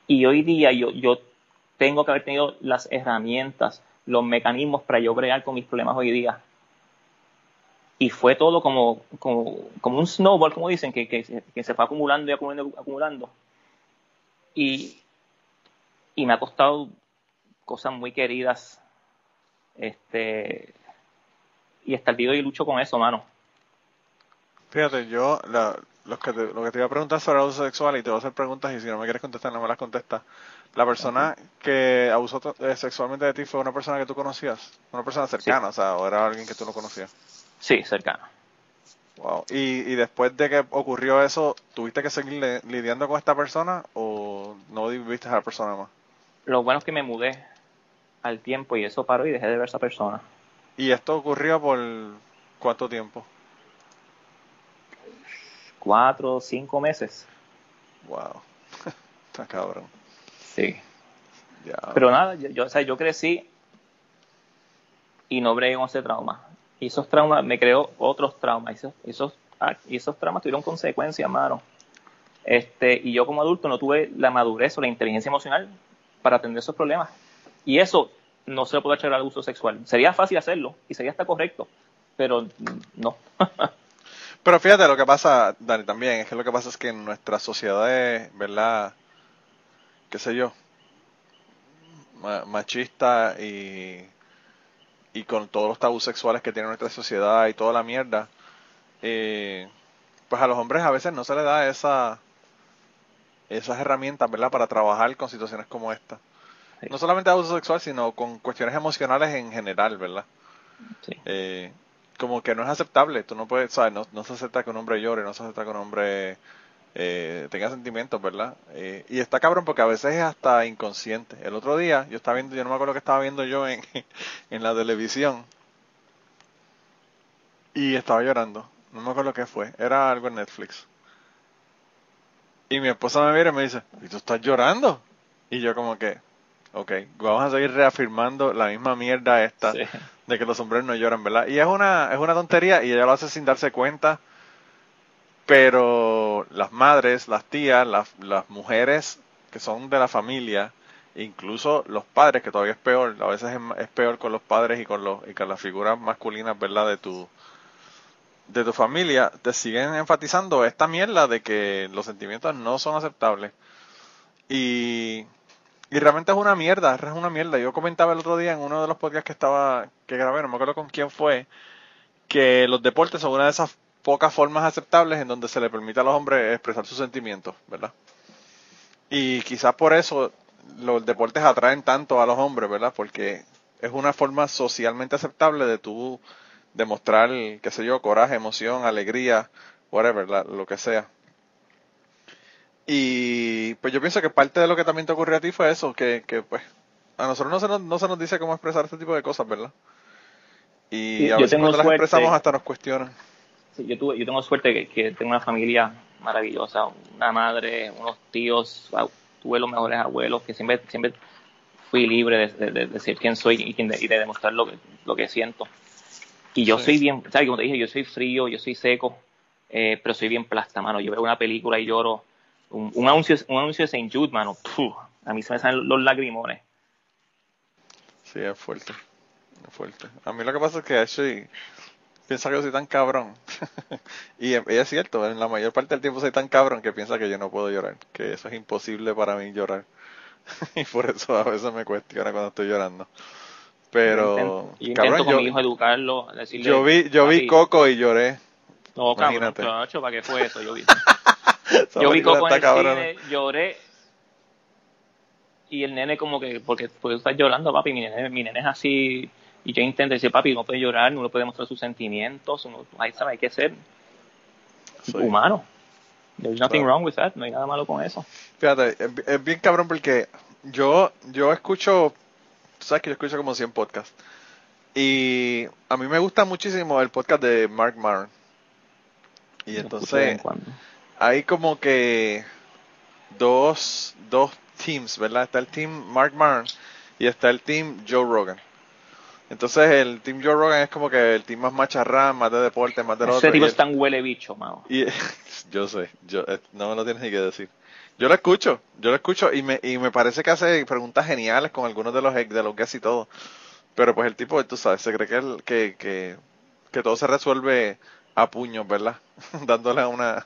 Y hoy día yo, yo tengo que haber tenido las herramientas, los mecanismos para yo bregar con mis problemas hoy día y fue todo como, un snowball, como dicen, que, se fue acumulando y acumulando, acumulando. Y, me ha costado cosas muy queridas. Este, y hasta el día de hoy lucho con eso, mano. Fíjate, yo lo, que te, lo que te iba a preguntar sobre abuso sexual y te voy a hacer preguntas y si no me quieres contestar, no me las contestas. La persona que abusó eh, sexualmente de ti fue una persona que tú conocías, una persona cercana, o sea, o era alguien que tú no conocías. Sí, cercano. Wow. ¿Y, y después de que ocurrió eso, ¿tuviste que seguir lidiando con esta persona o no viviste a la persona más? Lo bueno es que me mudé al tiempo y eso paró y dejé de ver a esa persona. ¿Y esto ocurrió por cuánto tiempo? Cuatro, cinco meses. Wow. Está cabrón. Sí. Pero nada, yo, o sea, yo crecí y no bregué con ese trauma y esos traumas me creó otros traumas. Esos, esos, ah, y esos traumas tuvieron consecuencias, mano. Este, y yo como adulto no tuve la madurez o la inteligencia emocional para atender esos problemas. Y eso no se lo puede echar al abuso sexual. Sería fácil hacerlo y sería hasta correcto, pero no. pero fíjate lo que pasa, Dani, también, es que lo que pasa es que en nuestra sociedad ¿verdad? qué sé yo, machista y y con todos los tabús sexuales que tiene nuestra sociedad y toda la mierda, eh, pues a los hombres a veces no se les da esa esas herramientas, ¿verdad?, para trabajar con situaciones como esta. No solamente abuso sexual, sino con cuestiones emocionales en general, ¿verdad? Eh, como que no es aceptable, tú no puedes, ¿sabes? No, no se acepta que un hombre llore, no se acepta que un hombre eh, tenga sentimientos, ¿verdad? Eh, y está cabrón porque a veces es hasta inconsciente. El otro día yo estaba viendo, yo no me acuerdo que estaba viendo yo en, en la televisión y estaba llorando. No me acuerdo qué fue, era algo en Netflix. Y mi esposa me mira y me dice, ¿y tú estás llorando? Y yo como que, ok, vamos a seguir reafirmando la misma mierda esta de que los hombres no lloran, ¿verdad? Y es una, es una tontería y ella lo hace sin darse cuenta pero las madres, las tías, las, las mujeres que son de la familia incluso los padres, que todavía es peor, a veces es, peor con los padres y con, los, y con las figuras masculinas, ¿verdad? De tu, de tu familia, te siguen enfatizando esta mierda de que los sentimientos no son aceptables. Y, y realmente es una mierda, es una mierda. Yo comentaba el otro día en uno de los podcasts que estaba, que grabé, no me acuerdo con quién fue, que los deportes son una de esas pocas formas aceptables en donde se le permite a los hombres expresar sus sentimientos, ¿verdad? Y quizás por eso los deportes atraen tanto a los hombres, ¿verdad? Porque es una forma socialmente aceptable de tú demostrar, qué sé yo, coraje, emoción, alegría, whatever, lo que sea. Y pues yo pienso que parte de lo que también te ocurrió a ti fue eso, que, que pues a nosotros no se, nos, no se nos dice cómo expresar este tipo de cosas, ¿verdad? Y a veces cuando las expresamos hasta nos cuestionan. Sí, yo, tuve, yo tengo suerte que, que tengo una familia maravillosa, una madre, unos tíos, tuve los mejores abuelos, que siempre, siempre fui libre de, decir quién soy y, de, y de demostrar lo que, lo que siento. Y yo soy bien, ¿sabes? Como te dije, yo soy frío, yo soy seco, eh, pero soy bien plasta, mano. Yo veo una película y lloro. Un, anuncio, un anuncio de St. Jude, mano. a mí se me salen los lagrimones. Sí, es fuerte. Es fuerte. A mí lo que pasa es que Ashley piensa que yo soy tan cabrón. y, es cierto, en la mayor parte del tiempo soy tan cabrón que piensa que yo no puedo llorar. Que eso es imposible para mí llorar. y por eso a veces me cuestiona cuando estoy llorando. Pero, yo intento, con mi hijo educarlo, decirle, yo vi, yo vi Coco y lloré. No, cabrón, ¿para qué fue eso? Yo vi, yo vi Coco en el cine, lloré y el nene como que, porque, porque estás llorando, papi, mi nene, mi nene es así, y yo intento decir, papi, no puede llorar, no puede mostrar sus sentimientos, uno, ahí sabe, hay que ser humano. There's nothing wrong with that, no hay nada malo con eso. Fíjate, es, bien cabrón porque yo, yo escucho Tú sabes que yo escucho como 100 podcasts. Y a mí me gusta muchísimo el podcast de Mark Maron. Y entonces hay como que dos, dos teams, ¿verdad? Está el team Mark Maron y está el team Joe Rogan. Entonces el team Joe Rogan es como que el team más macharrán, más de deporte, más de lo Ese tipo es tan huele bicho, mano. Y, yo sé, yo, eh, no me lo tienes ni que decir. Yo lo escucho, yo lo escucho y me, y me parece que hace preguntas geniales con algunos de los de los guests y todo. Pero pues el tipo, tú sabes, se cree que, que, que, que todo se resuelve a puños, ¿verdad? dándole a una,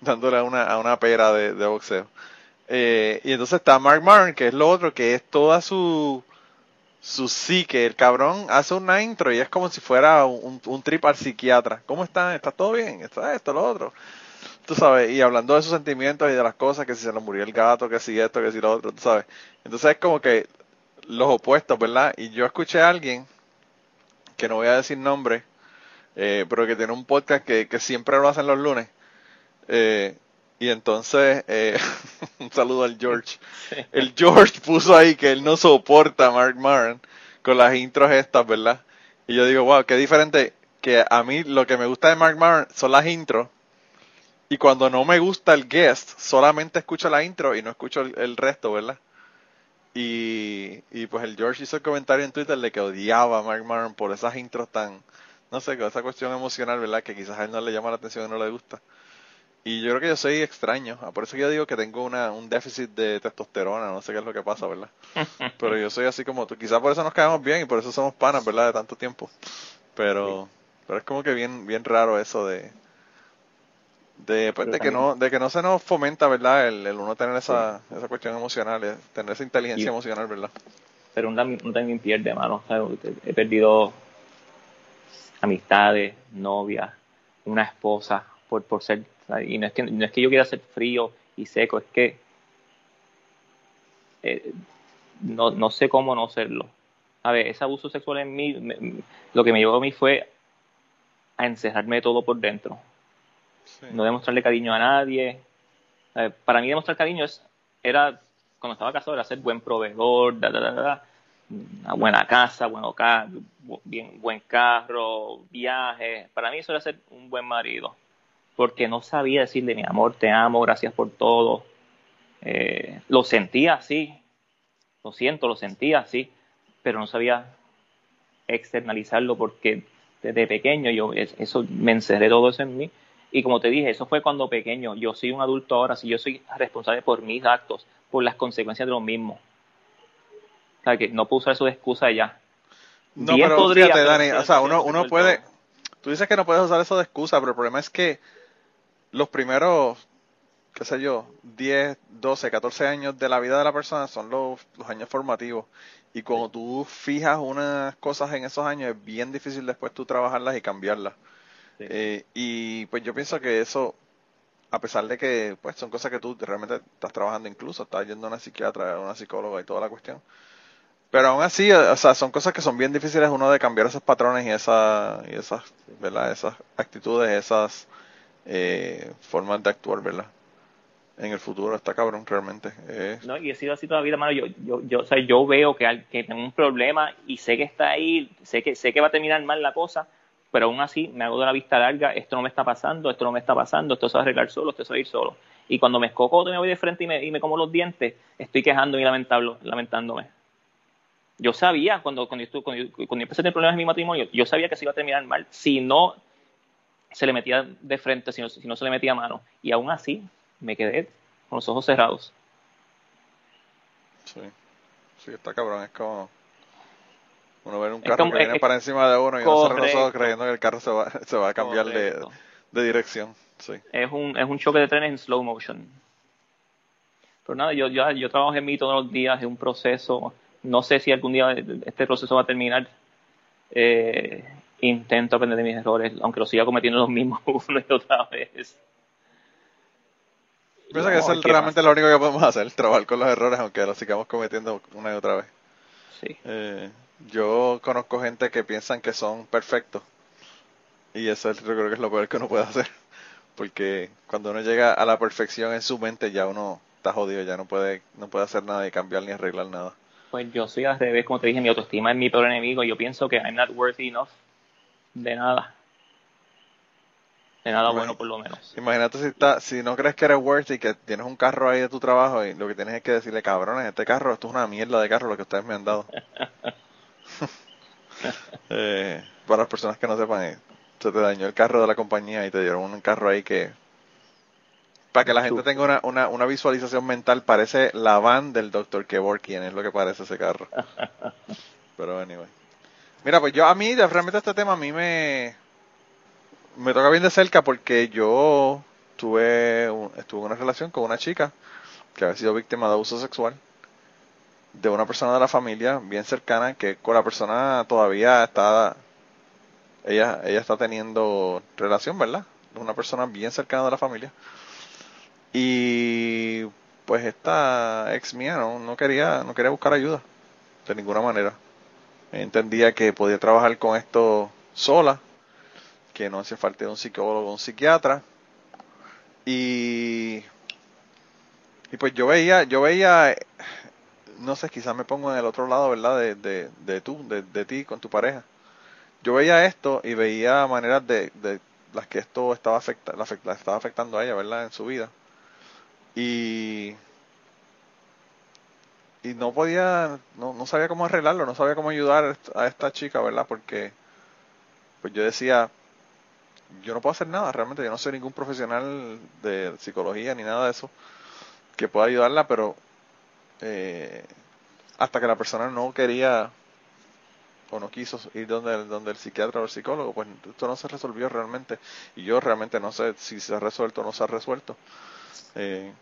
dándole una, a una pera de, boxeo. Eh, y entonces está Mark Maron, que es lo otro, que es toda su, su psique. El cabrón hace una intro y es como si fuera un, un trip al psiquiatra. ¿Cómo está? ¿Está todo bien? ¿Está esto, lo otro? tú sabes, y hablando de sus sentimientos y de las cosas, que si se le murió el gato, que si esto, que si lo otro, tú sabes. Entonces es como que los opuestos, ¿verdad? Y yo escuché a alguien, que no voy a decir nombre, eh, pero que tiene un podcast que, que siempre lo hacen los lunes. Eh, y entonces, eh, un saludo al George. El George puso ahí que él no soporta a Mark Maron con las intros estas, ¿verdad? Y yo digo, wow, qué diferente que a mí lo que me gusta de Mark Maron son las intros y cuando no me gusta el guest, solamente escucho la intro y no escucho el, resto, ¿verdad? Y, y, pues el George hizo el comentario en Twitter de que odiaba a Mark Maron por esas intros tan, no sé, con esa cuestión emocional, ¿verdad? Que quizás a él no le llama la atención y no le gusta. Y yo creo que yo soy extraño, ah, por eso yo digo que tengo una, un déficit de testosterona, no sé qué es lo que pasa, ¿verdad? Pero yo soy así como tú, quizás por eso nos caemos bien y por eso somos panas, ¿verdad? De tanto tiempo. Pero, pero es como que bien, bien raro eso de, de, pues, de que no de que no se nos fomenta verdad el, uno tener esa, esa cuestión emocional eh, tener esa inteligencia emocional verdad pero uno, también pierde mano he perdido amistades novias una esposa por por ser y no es que no es que yo quiera ser frío y seco es que eh, no, no sé cómo no serlo. A ver ese abuso sexual en mí lo que me llevó a mí fue a encerrarme todo por dentro. No demostrarle cariño a nadie. Eh, para mí demostrar cariño es, era, cuando estaba casado, era ser buen proveedor, una buena casa, bueno, bien, buen carro, viaje. Para mí eso era ser un buen marido, porque no sabía decirle mi amor, te amo, gracias por todo. Eh, lo sentía así, lo siento, lo sentía así, pero no sabía externalizarlo porque desde pequeño yo eso me encerré todo eso en mí y como te dije, eso fue cuando pequeño. Yo soy un adulto ahora, si yo soy responsable por mis actos, por las consecuencias de lo mismo. Sea, que no puedo usar su excusa ya. No, pero fíjate, Dani, o sea, uno, uno puede, tú dices que no puedes usar eso de excusa, pero el problema es que los primeros, qué sé yo, 10, 12, 14 años de la vida de la persona son los, los años formativos. Y cuando tú fijas unas cosas en esos años, es bien difícil después tú trabajarlas y cambiarlas. Eh, y pues yo pienso que eso, a pesar de que pues son cosas que tú realmente estás trabajando incluso, estás yendo a una psiquiatra, a una psicóloga y toda la cuestión. Pero aún así, o sea, son cosas que son bien difíciles uno de cambiar esos patrones y, esa, y esas, ¿verdad? Esas actitudes, esas eh, formas de actuar, ¿verdad? En el futuro está cabrón realmente. No, y he sido así toda la vida, mano. Yo, yo, yo, o sea, yo veo que, que tengo un problema y sé que está ahí, sé que, sé que va a terminar mal la cosa, pero aún así me hago de la vista larga, esto no me está pasando, esto no me está pasando, esto se va a arreglar solo, esto se va a ir solo. Y cuando me escoco, me voy de frente y me, y me como los dientes, estoy quejando y lamentándome. Yo sabía, cuando, cuando, yo, cuando, cuando empecé a tener problemas en mi matrimonio, yo sabía que se iba a terminar mal si no se le metía de frente, si no, si no se le metía mano. Y aún así, me quedé con los ojos cerrados. Sí, sí, está cabrón, es como uno ver un carro que viene para encima de uno y uno cerrar los ojos creyendo que el carro se va, se va a cambiar de, de, dirección. Sí. Es, un, es un choque de trenes en slow motion. Pero nada, yo, yo, yo trabajo en mí todos los días, es un proceso. No sé si algún día este proceso va a terminar. Eh, intento aprender de mis errores, aunque lo siga cometiendo los mismos una y otra vez. Pienso que eso es realmente lo único que podemos hacer, trabajar con los errores, aunque los sigamos cometiendo una y otra vez. Sí. Eh, yo conozco gente que piensan que son perfectos y eso yo creo que es lo peor que uno puede hacer. Porque cuando uno llega a la perfección en su mente ya uno está jodido, ya no puede, no puede hacer nada y cambiar ni arreglar nada. Pues yo soy al revés, como te dije, mi autoestima es mi peor enemigo. Yo pienso que I'm not worthy enough de nada. De nada bueno, por lo menos. Imagínate si, está, si no crees que eres worthy, que tienes un carro ahí de tu trabajo y lo que tienes es que decirle, cabrones, este carro, esto es una mierda de carro lo que ustedes me han dado. Eh, para las personas que no sepan, eh, se te dañó el carro de la compañía y te dieron un carro ahí que... Para que la gente tenga una, una, una visualización mental, parece la van del Dr. Kevorkian, es lo que parece ese carro. Pero anyway. Mira, pues yo a mí, realmente este tema a mí me... Me toca bien de cerca porque yo tuve, estuve en una relación con una chica que había sido víctima de abuso sexual de una persona de la familia bien cercana que con la persona todavía está ella ella está teniendo relación verdad una persona bien cercana de la familia y pues esta ex mía no, no quería no quería buscar ayuda de ninguna manera entendía que podía trabajar con esto sola que no hacía falta un psicólogo un psiquiatra y y pues yo veía yo veía no sé, quizás me pongo en el otro lado, ¿verdad? De, de, de tú, de, de, ti con tu pareja. Yo veía esto y veía maneras de, de las que esto estaba, afecta, la, estaba afectando a ella, ¿verdad? En su vida. Y, y no podía, no, no sabía cómo arreglarlo, no sabía cómo ayudar a esta chica, ¿verdad? Porque pues yo decía, yo no puedo hacer nada, realmente yo no soy ningún profesional de psicología ni nada de eso que pueda ayudarla, pero eh, hasta que la persona no quería o no quiso ir donde, donde el psiquiatra o el psicólogo, pues esto no se resolvió realmente. Y yo realmente no sé si se ha resuelto o no se ha resuelto. Eh,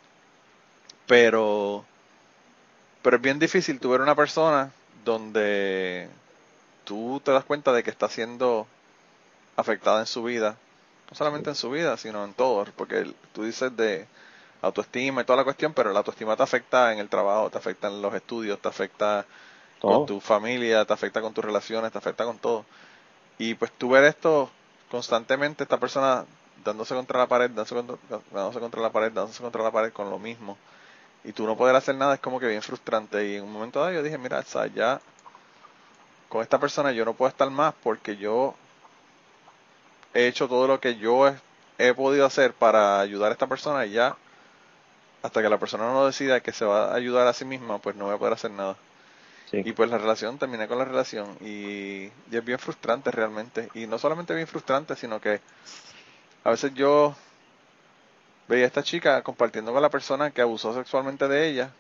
pero, pero es bien difícil tu ver una persona donde tú te das cuenta de que está siendo afectada en su vida, no solamente en su vida, sino en todo, porque tú dices de autoestima y toda la cuestión, pero la autoestima te afecta en el trabajo, te afecta en los estudios, te afecta con tu familia, te afecta con tus relaciones, te afecta con todo. Y pues tú ver esto constantemente, esta persona dándose contra la pared, dándose contra, dándose contra la pared, dándose contra la pared con lo mismo, y tú no poder hacer nada es como que bien frustrante. Y en un momento dado yo dije, mira, o ya con esta persona yo no puedo estar más porque yo he hecho todo lo que yo he, he podido hacer para ayudar a esta persona y ya hasta que la persona no decida que se va a ayudar a sí misma, pues no voy a poder hacer nada. Y pues la relación, terminé con la relación y, es bien frustrante realmente. Y no solamente bien frustrante, sino que a veces yo veía a esta chica compartiendo con la persona que abusó sexualmente de ella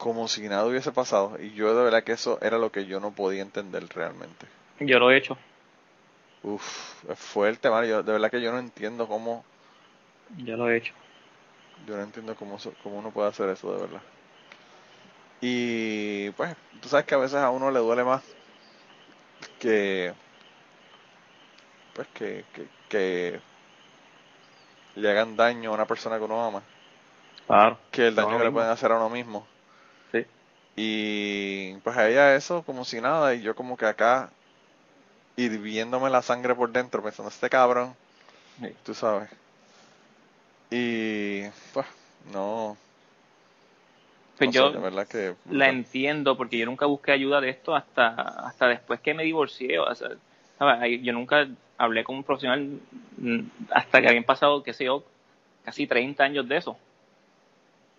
como si nada hubiese pasado. Y yo de verdad que eso era lo que yo no podía entender realmente. Yo lo he hecho. Uf, es fuerte, Mario. de verdad que yo no entiendo cómo. Yo lo he hecho. Yo no entiendo cómo, cómo uno puede hacer eso, de verdad. Y pues, tú sabes que a veces a uno le duele más que. Pues que, que, que le hagan daño a una persona que uno ama. Claro. Que el daño que le pueden hacer a uno mismo. Sí. Y pues a ella eso como si nada y yo como que acá hirviéndome la sangre por dentro pensando este cabrón. Tú sabes. Y pues no. Pues yo que, la entiendo porque yo nunca busqué ayuda de esto hasta hasta después que me divorcié. O sea, Yo nunca hablé con un profesional mm, hasta que habían pasado, qué sé yo, casi 30 años de eso.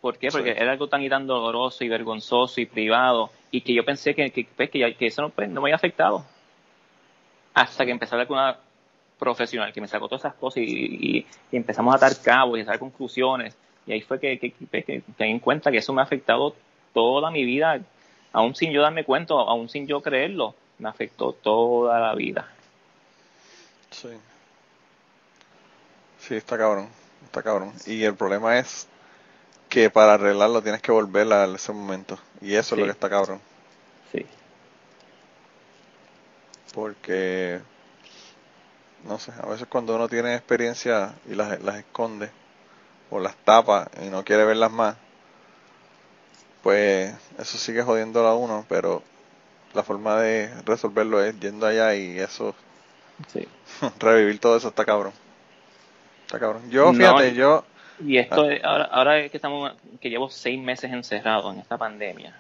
¿Por qué? Porque era algo tan y tan doloroso y vergonzoso y privado y que yo pensé que, que, pues, que, eso no, pues, no, me había afectado. Hasta que empecé a hablar con una profesional que me sacó todas esas cosas y, empezamos a atar cabos y a sacar conclusiones. Y ahí fue que, que, que, en cuenta que eso me ha afectado toda mi vida, aún sin yo darme cuenta, aún sin yo creerlo, me afectó toda la vida. Sí. Sí, está cabrón, está cabrón. Y el problema es que para arreglarlo tienes que volver a ese momento. Y eso es lo que está cabrón. Sí. Porque, no sé, a veces cuando uno tiene experiencia y las, las esconde o las tapa y no quiere verlas más, pues eso sigue jodiéndolo a uno, pero la forma de resolverlo es yendo allá y eso, sí. revivir todo eso está cabrón. Está cabrón. Yo, fíjate, yo y esto, ahora, ahora que estamos, que llevo seis meses encerrado en esta pandemia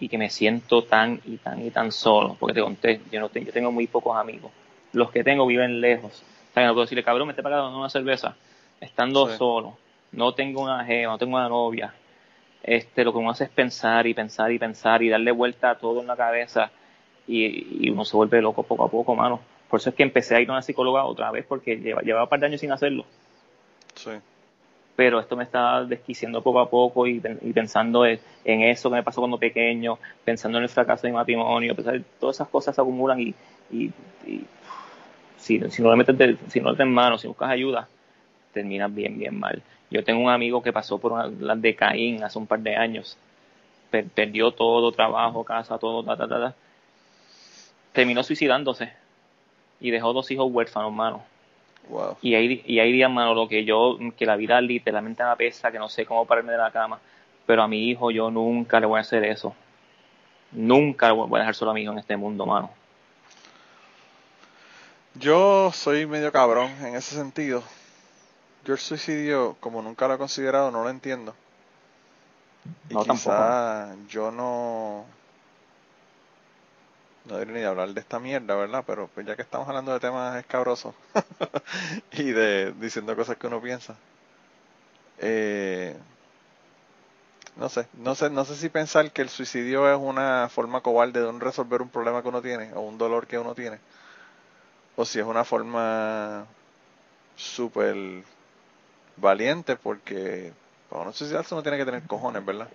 y que me siento tan y tan y tan solo, porque te conté, yo no yo tengo muy pocos amigos. Los que tengo viven lejos. O sea, no puedo decirle, cabrón, me estoy pagando una cerveza, estando solo. No tengo una jeva, no tengo una novia. Este, lo que uno hace es pensar y pensar y pensar y darle vuelta a todo en la cabeza y, y uno se vuelve loco poco a poco, mano. Por eso es que empecé a ir a una psicóloga otra vez porque llevaba un par de años sin hacerlo. Sí pero esto me está desquiciando poco a poco y, pensando en, eso que me pasó cuando pequeño, pensando en el fracaso de mi matrimonio, todas esas cosas se acumulan y, si, no le metes si no le mano, si buscas ayuda, terminas bien, bien mal. Yo tengo un amigo que pasó por una, la de Caín hace un par de años, perdió todo, trabajo, casa, todo, terminó suicidándose y dejó dos hijos huérfanos, hermano y hay, y hay días, lo que yo, que la vida literalmente me pesa, que no sé cómo pararme de la cama, pero a mi hijo yo nunca le voy a hacer eso. Nunca le voy a dejar solo a mi hijo en este mundo, mano. Yo soy medio cabrón en ese sentido. Yo el suicidio, como nunca lo he considerado, no lo entiendo. Y no, quizá yo no no debería ni hablar de esta mierda, ¿verdad? Pero pues ya que estamos hablando de temas escabrosos y de diciendo cosas que uno piensa, eh, no sé, no sé, no sé si pensar que el suicidio es una forma cobarde de resolver un problema que uno tiene o un dolor que uno tiene, o si es una forma súper valiente porque para no suicidarse uno tiene que tener cojones, ¿verdad?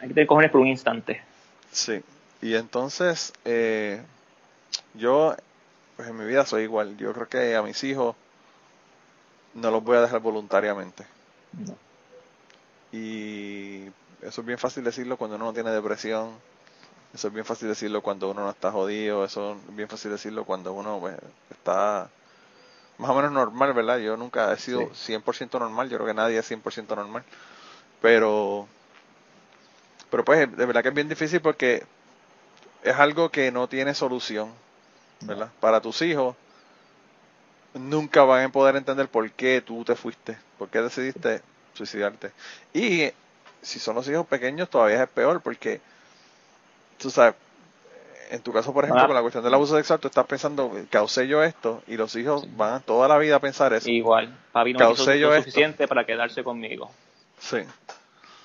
Hay que tener cojones por un instante. Sí, y entonces, eh, yo, pues en mi vida soy igual. Yo creo que a mis hijos no los voy a dejar voluntariamente. Y eso es bien fácil decirlo cuando uno no tiene depresión. Eso es bien fácil decirlo cuando uno no está jodido. Eso es bien fácil decirlo cuando uno pues, está más o menos normal, ¿verdad? Yo nunca he sido 100% normal. Yo creo que nadie es 100% normal. Pero, pero pues de verdad que es bien difícil porque es algo que no tiene solución, ¿verdad? Para tus hijos nunca van a poder entender por qué tú te fuiste, por qué decidiste suicidarte. Y si son los hijos pequeños todavía es peor porque tú sabes, en tu caso, por ejemplo, con la cuestión del abuso sexual, tú estás pensando, causé yo esto, y los hijos van toda la vida a pensar eso. Igual, papi no causé yo lo suficiente para quedarse conmigo. Sí.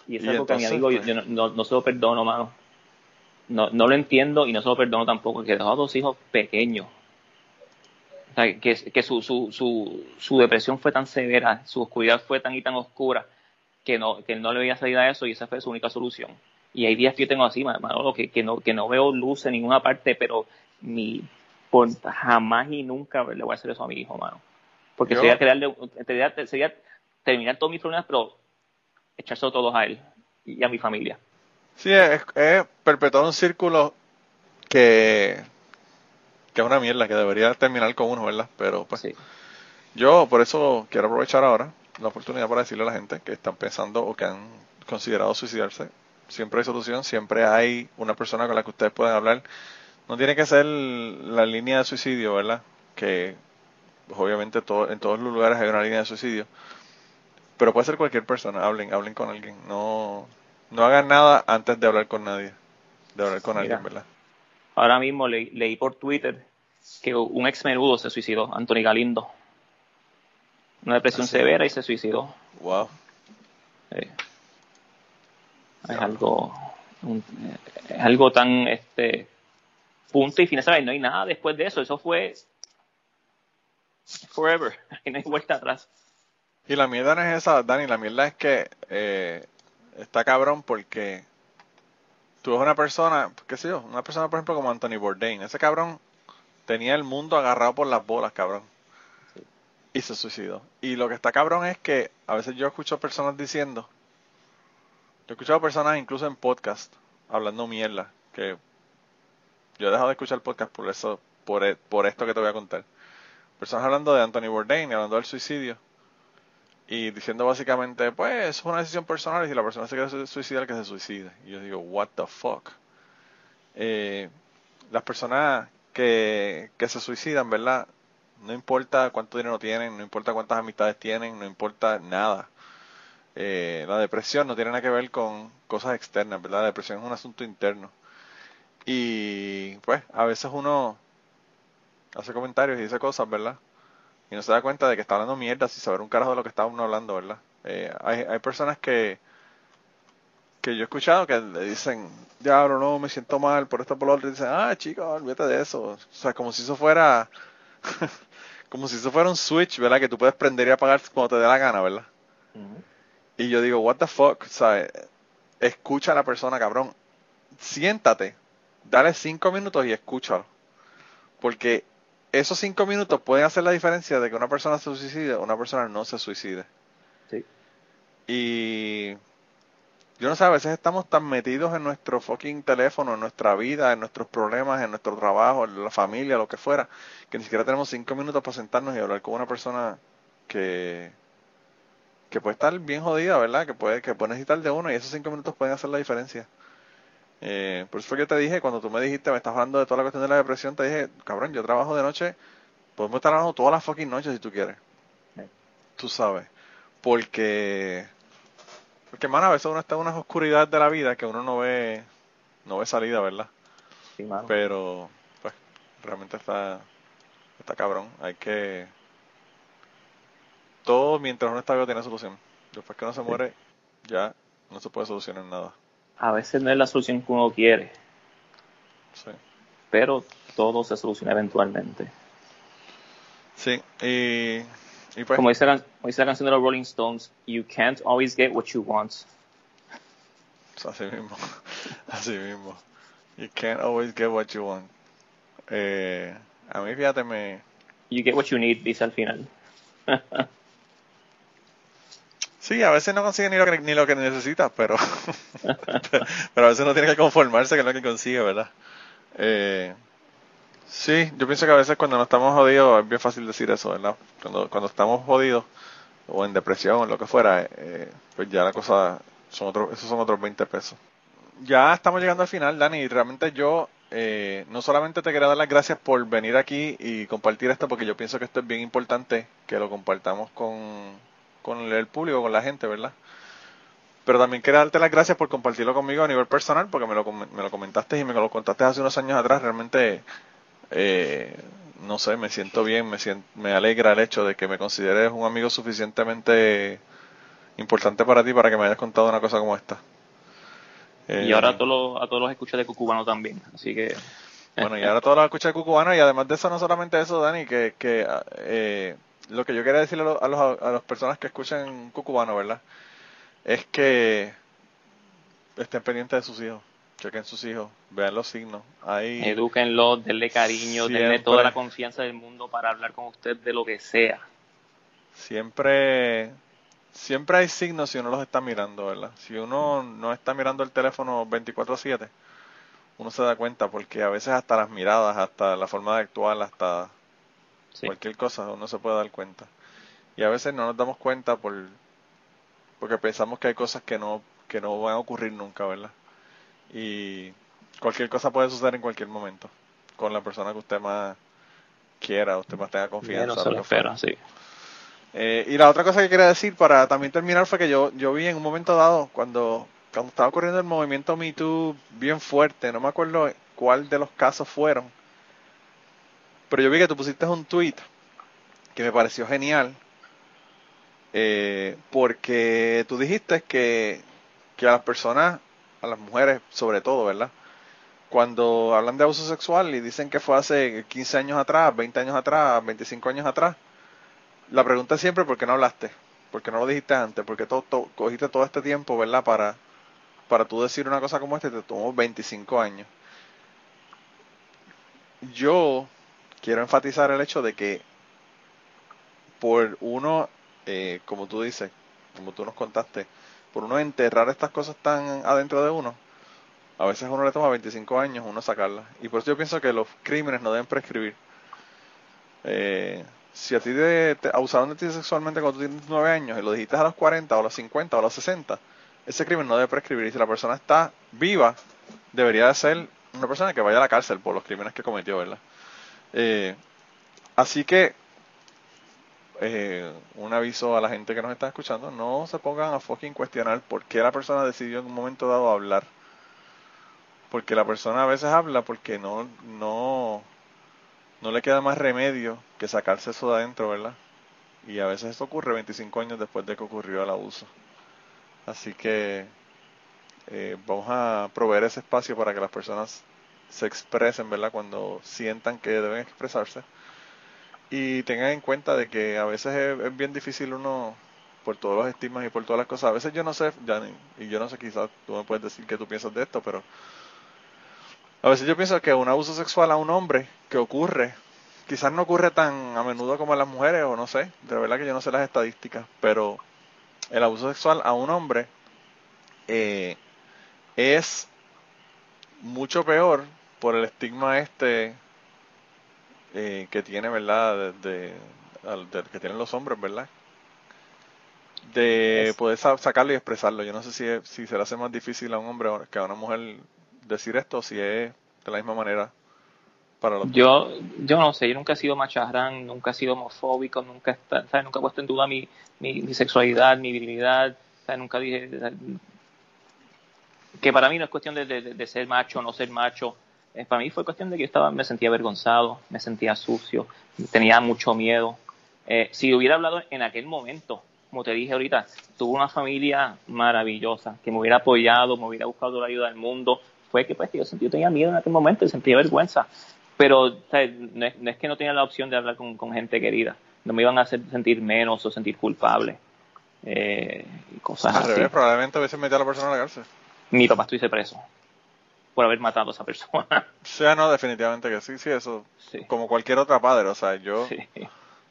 Y es algo que a mi amigo yo, pues no, no, se lo perdono, mano no, no lo entiendo y no se lo perdono tampoco, que dejó a dos hijos pequeños. O sea, que, que su, su, su, su, depresión fue tan severa, su oscuridad fue tan y tan oscura, que no, que no le veía salida a eso y esa fue su única solución. Y hay días que yo tengo así, Manolo, que, que, no, que no veo luz en ninguna parte, pero ni por jamás y nunca le voy a hacer eso a mi hijo, mano. Porque sería, crearle, sería, terminar todos mis problemas, pero echarse todos a él y a mi familia. Sí, es, es perpetuar un círculo que, que es una mierda, que debería terminar con uno, ¿verdad? Pero pues yo por eso quiero aprovechar ahora la oportunidad para decirle a la gente que están pensando o que han considerado suicidarse. Siempre hay solución, siempre hay una persona con la que ustedes pueden hablar. No tiene que ser la línea de suicidio, ¿verdad? Que pues, obviamente todo, en todos los lugares hay una línea de suicidio. Pero puede ser cualquier persona, hablen, hablen con alguien. No, no hagan nada antes de hablar con nadie. De hablar con alguien, ¿verdad? Ahora mismo leí por Twitter que un ex menudo se suicidó, Anthony Galindo. Una depresión ¿Ah, severa y se suicidó. Wow. Es algo es algo tan este punto y final, ¿sabes? No hay nada después de eso. Eso fue forever. Y no hay vuelta atrás. Y la mierda no es esa, Dani. La mierda es que eh, está cabrón porque tú ves una persona, qué sé yo, una persona por ejemplo como Anthony Bourdain, ese cabrón tenía el mundo agarrado por las bolas, cabrón. Y se suicidó. Y lo que está cabrón es que a veces yo escucho personas diciendo, yo he escuchado personas incluso en podcast hablando mierda, que yo he dejado de escuchar podcast por eso, por, e, por esto que te voy a contar. Personas hablando de Anthony Bourdain, hablando del suicidio y diciendo básicamente, pues es una decisión personal y si la persona se quiere suicidar, que se suicide. Y yo digo, what the fuck. Eh, las personas que, que se suicidan, ¿verdad? No importa cuánto dinero tienen, no importa cuántas amistades tienen, no importa nada. Eh, la depresión no tiene nada que ver con cosas externas, ¿verdad? La depresión es un asunto interno. Y pues a veces uno hace comentarios y dice cosas, ¿verdad? y no se da cuenta de que está hablando mierda sin saber un carajo de lo que está uno hablando, ¿verdad? Eh, hay, hay personas que que yo he escuchado que le dicen, diablo, no, me siento mal por esto por lo otro, y dicen, ah, chicos, olvídate de eso. O sea, como si eso fuera, como si eso fuera un switch, ¿verdad? Que tú puedes prender y apagar cuando te dé la gana, ¿verdad? Y yo digo, what the fuck, sea, escucha a la persona, cabrón. Siéntate, dale cinco minutos y escúchalo. Porque esos cinco minutos pueden hacer la diferencia de que una persona se suicide o una persona no se suicide. Sí. Y yo no sé, a veces estamos tan metidos en nuestro fucking teléfono, en nuestra vida, en nuestros problemas, en nuestro trabajo, en la familia, lo que fuera, que ni siquiera tenemos cinco minutos para sentarnos y hablar con una persona que, que puede estar bien jodida, ¿verdad? Que puede, que puede necesitar de uno y esos cinco minutos pueden hacer la diferencia. Eh, por eso fue que te dije, cuando tú me dijiste, me estás hablando de toda la cuestión de la depresión, te dije, cabrón, yo trabajo de noche, podemos estar hablando todas las fucking noches si tú quieres. Tú sabes. Porque, porque, mano, a veces uno está en unas oscuridades de la vida que uno no ve, no ve salida, ¿verdad? Sí, Pero, pues, realmente está, está cabrón. Hay que, todo mientras uno está vivo tiene solución. Después que uno se muere, ya no se puede solucionar nada a veces no es la solución que uno quiere. Sí. Pero todo se soluciona eventualmente. Sí, y, pues, como, dice la, canción de los Rolling Stones, you can't always get what you want. Así mismo, así mismo. You can't always get what you want. Eh, a mí, fíjate, me... You get what you need, dice al final. Sí, a veces no consigue ni lo que, ni lo que necesita, pero, pero a veces no tiene que conformarse con lo que consigue, ¿verdad? Eh, sí, yo pienso que a veces cuando no estamos jodidos es bien fácil decir eso, ¿verdad? Cuando, cuando estamos jodidos o en depresión o lo que fuera, eh, pues ya la cosa, son otros, esos son otros 20 pesos. Ya estamos llegando al final, Dani, y realmente yo eh, no solamente te quería dar las gracias por venir aquí y compartir esto, porque yo pienso que esto es bien importante que lo compartamos con, con el público, con la gente, ¿verdad? Pero también quiero darte las gracias por compartirlo conmigo a nivel personal, porque me lo, me lo comentaste y me lo contaste hace unos años atrás. Realmente, eh, no sé, me siento bien, me, siento, me alegra el hecho de que me consideres un amigo suficientemente importante para ti para que me hayas contado una cosa como esta. y ahora a todos, los, a todos los escuchas de Cucubano también, así que... Bueno, y ahora todos los escuchas de Cucubano y además de eso, no solamente eso, Dani, que, que eh, lo que yo quería decirle a, los, a, las personas que escuchan cucubano, ¿verdad? Es que estén pendientes de sus hijos, chequen sus hijos, vean los signos. Ahí Edúquenlo, denle cariño, denle toda la confianza del mundo para hablar con usted de lo que sea. Siempre, siempre hay signos si uno los está mirando, ¿verdad? Si uno no está mirando el teléfono 24/7, uno se da cuenta porque a veces hasta las miradas, hasta la forma de actuar, hasta cualquier cosa, uno se puede dar cuenta. Y a veces no nos damos cuenta por porque pensamos que hay cosas que no que no van a ocurrir nunca, ¿verdad? Y cualquier cosa puede suceder en cualquier momento con la persona que usted más quiera, usted más tenga confianza. sí. Eh, y la otra cosa que quería decir para también terminar fue que yo, yo vi en un momento dado, cuando, cuando estaba ocurriendo el movimiento Me Too bien fuerte, no me acuerdo cuál de los casos fueron, pero yo vi que tú pusiste un tweet que me pareció genial, eh, porque tú dijiste que que a las personas, a las mujeres sobre todo, ¿verdad? Cuando hablan de abuso sexual y dicen que fue hace 15 años atrás, 20 años atrás, 25 años atrás, la pregunta es siempre ¿por qué no hablaste? ¿Por qué no lo dijiste antes? ¿Por qué cogiste todo este tiempo, ¿verdad? Para, para tú decir una cosa como esta y te tomó 25 años. Yo quiero enfatizar el hecho de que por uno, eh, como tú dices, como tú nos contaste, por uno enterrar estas cosas tan adentro de uno, a veces uno le toma 25 años uno sacarlas. Y por eso yo pienso que los crímenes no deben prescribir. Eh, si a ti te, abusaron de ti sexualmente cuando tú tienes 9 años y lo dijiste a los 40 o a los 50 o a los 60, ese crimen no debe prescribir. Y si la persona está viva, debería de ser una persona que vaya a la cárcel por los crímenes que cometió, ¿verdad? Eh, así que eh, un aviso a la gente que nos está escuchando, no se pongan a fucking cuestionar por qué la persona decidió en un momento dado hablar. Porque la persona a veces habla porque no, no, no le queda más remedio que sacarse eso de adentro, ¿verdad? Y a veces eso ocurre 25 años después de que ocurrió el abuso. Así que eh, vamos a proveer ese espacio para que las personas se expresen, ¿verdad? Cuando sientan que deben expresarse y tengan en cuenta de que a veces es, bien difícil uno, por todos los estigmas y por todas las cosas, a veces yo no sé, y yo no sé, quizás tú me puedes decir qué tú piensas de esto, pero a veces yo pienso que un abuso sexual a un hombre que ocurre, quizás no ocurre tan a menudo como a las mujeres, o no sé, de verdad que yo no sé las estadísticas, pero el abuso sexual a un hombre eh, es mucho peor por el estigma este eh, que tiene, ¿verdad? De, que tienen los hombres, ¿verdad? De poder sacarlo y expresarlo. Yo no sé si, si se le hace más difícil a un hombre que a una mujer decir esto o si es de la misma manera para los yo yo no sé yo nunca he sido macharrán nunca he sido homofóbico nunca ¿sabes? nunca he puesto en duda mi, mi, sexualidad mi virilidad nunca dije que para mí no es cuestión de, de, ser macho o no ser macho eh, para mí fue cuestión de que yo estaba, me sentía avergonzado, me sentía sucio, tenía mucho miedo. Eh, si hubiera hablado en aquel momento, como te dije ahorita, tuve una familia maravillosa que me hubiera apoyado, me hubiera buscado la ayuda del mundo. Fue que pues yo, sentí, yo tenía miedo en aquel momento, sentía vergüenza. Pero No, es, que no tenía la opción de hablar con, gente querida. No me iban a hacer sentir menos o sentir culpable. Eh, cosas Al revés, probablemente hubiese metido a la persona a la cárcel. Mi papá estuviese preso por haber matado a esa persona. O sea, no, definitivamente que sí, sí, eso. Como cualquier otra padre, o sea, yo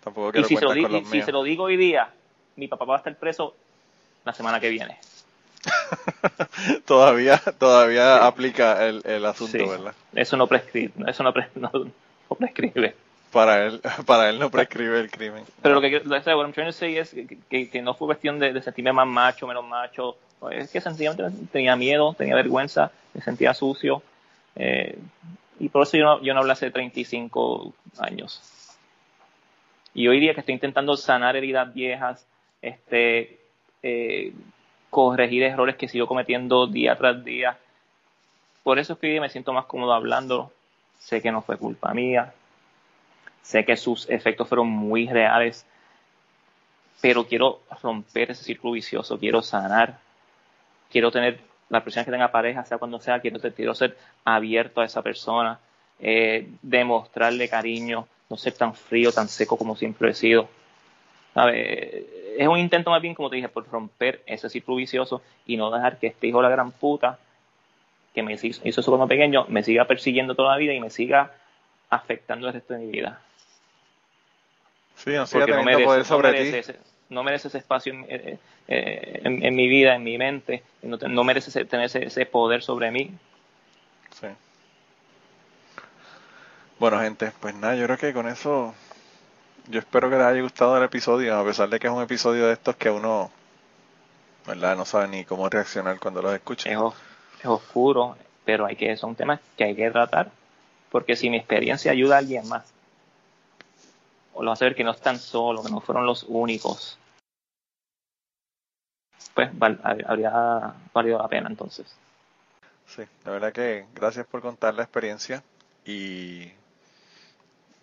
tampoco quiero y si, se lo, y si se lo digo hoy día, mi papá va a estar preso la semana que viene. todavía todavía aplica el, el asunto, ¿verdad? Eso no prescribe, eso no, no, prescribe. Para él, para él no prescribe el crimen. Pero lo que lo que I'm trying to say es que, que, no fue cuestión de, de, sentirme más macho, menos macho. Es que sencillamente tenía miedo, tenía vergüenza me sentía sucio. Eh, y por eso yo no, yo no hablé hace 35 años. Y hoy día que estoy intentando sanar heridas viejas, este, eh, corregir errores que sigo cometiendo día tras día. Por eso es que hoy día me siento más cómodo hablando. Sé que no fue culpa mía. Sé que sus efectos fueron muy reales. Pero quiero romper ese círculo vicioso. Quiero sanar. Quiero tener la persona que tenga pareja, sea cuando sea, quiero, quiero ser abierto a esa persona, eh, demostrarle cariño, no ser tan frío, tan seco como siempre he sido. Es un intento más bien, como te dije, por romper ese círculo vicioso y no dejar que este hijo de la gran puta que me hizo, eso cuando pequeño me siga persiguiendo toda la vida y me siga afectando el resto de mi vida. Sí, no Porque no merece, sobre no merece, ese, no merece ese espacio en, eh, eh, en, mi vida, en mi mente, no, no merece tener ese, ese poder sobre mí. Sí. Bueno, gente, pues nada, yo creo que con eso yo espero que les haya gustado el episodio, a pesar de que es un episodio de estos que uno, ¿verdad? No sabe ni cómo reaccionar cuando los escucha. Es, es oscuro, pero hay que, son temas que hay que tratar, porque si mi experiencia ayuda a alguien más, o lo hace ver que no están solos, que no fueron los únicos, pues habría valido la pena entonces. Sí, la verdad que gracias por contar la experiencia y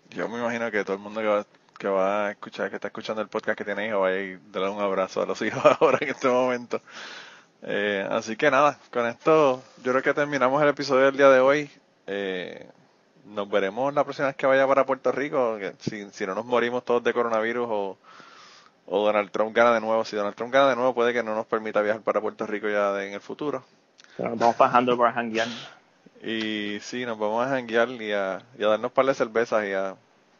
yo me imagino que todo el mundo que va, que va a escuchar, que está escuchando el podcast que tiene hijos, va a darle un abrazo a los hijos ahora en este momento. Eh, así que nada, con esto yo creo que terminamos el episodio del día de hoy. Eh, nos veremos la próxima vez que vaya para Puerto Rico, si, si no nos morimos todos de coronavirus o, o Donald Trump gana de nuevo. Si Donald Trump gana de nuevo puede que no nos permita viajar para Puerto Rico ya en el futuro. Pero nos vamos bajando para janguear. Y sí, nos vamos a janguear y a, y a darnos par de cervezas y a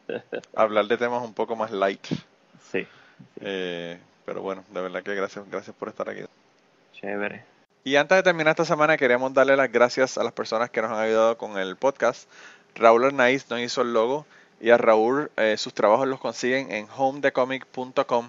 hablar de temas un poco más light. Sí. Eh, pero bueno, de verdad que gracias, gracias por estar aquí. Chévere. Y antes de terminar esta semana, queremos darle las gracias a las personas que nos han ayudado con el podcast. Raúl Arnaiz nos hizo el logo y a Raúl eh, sus trabajos los consiguen en homedecomic.com.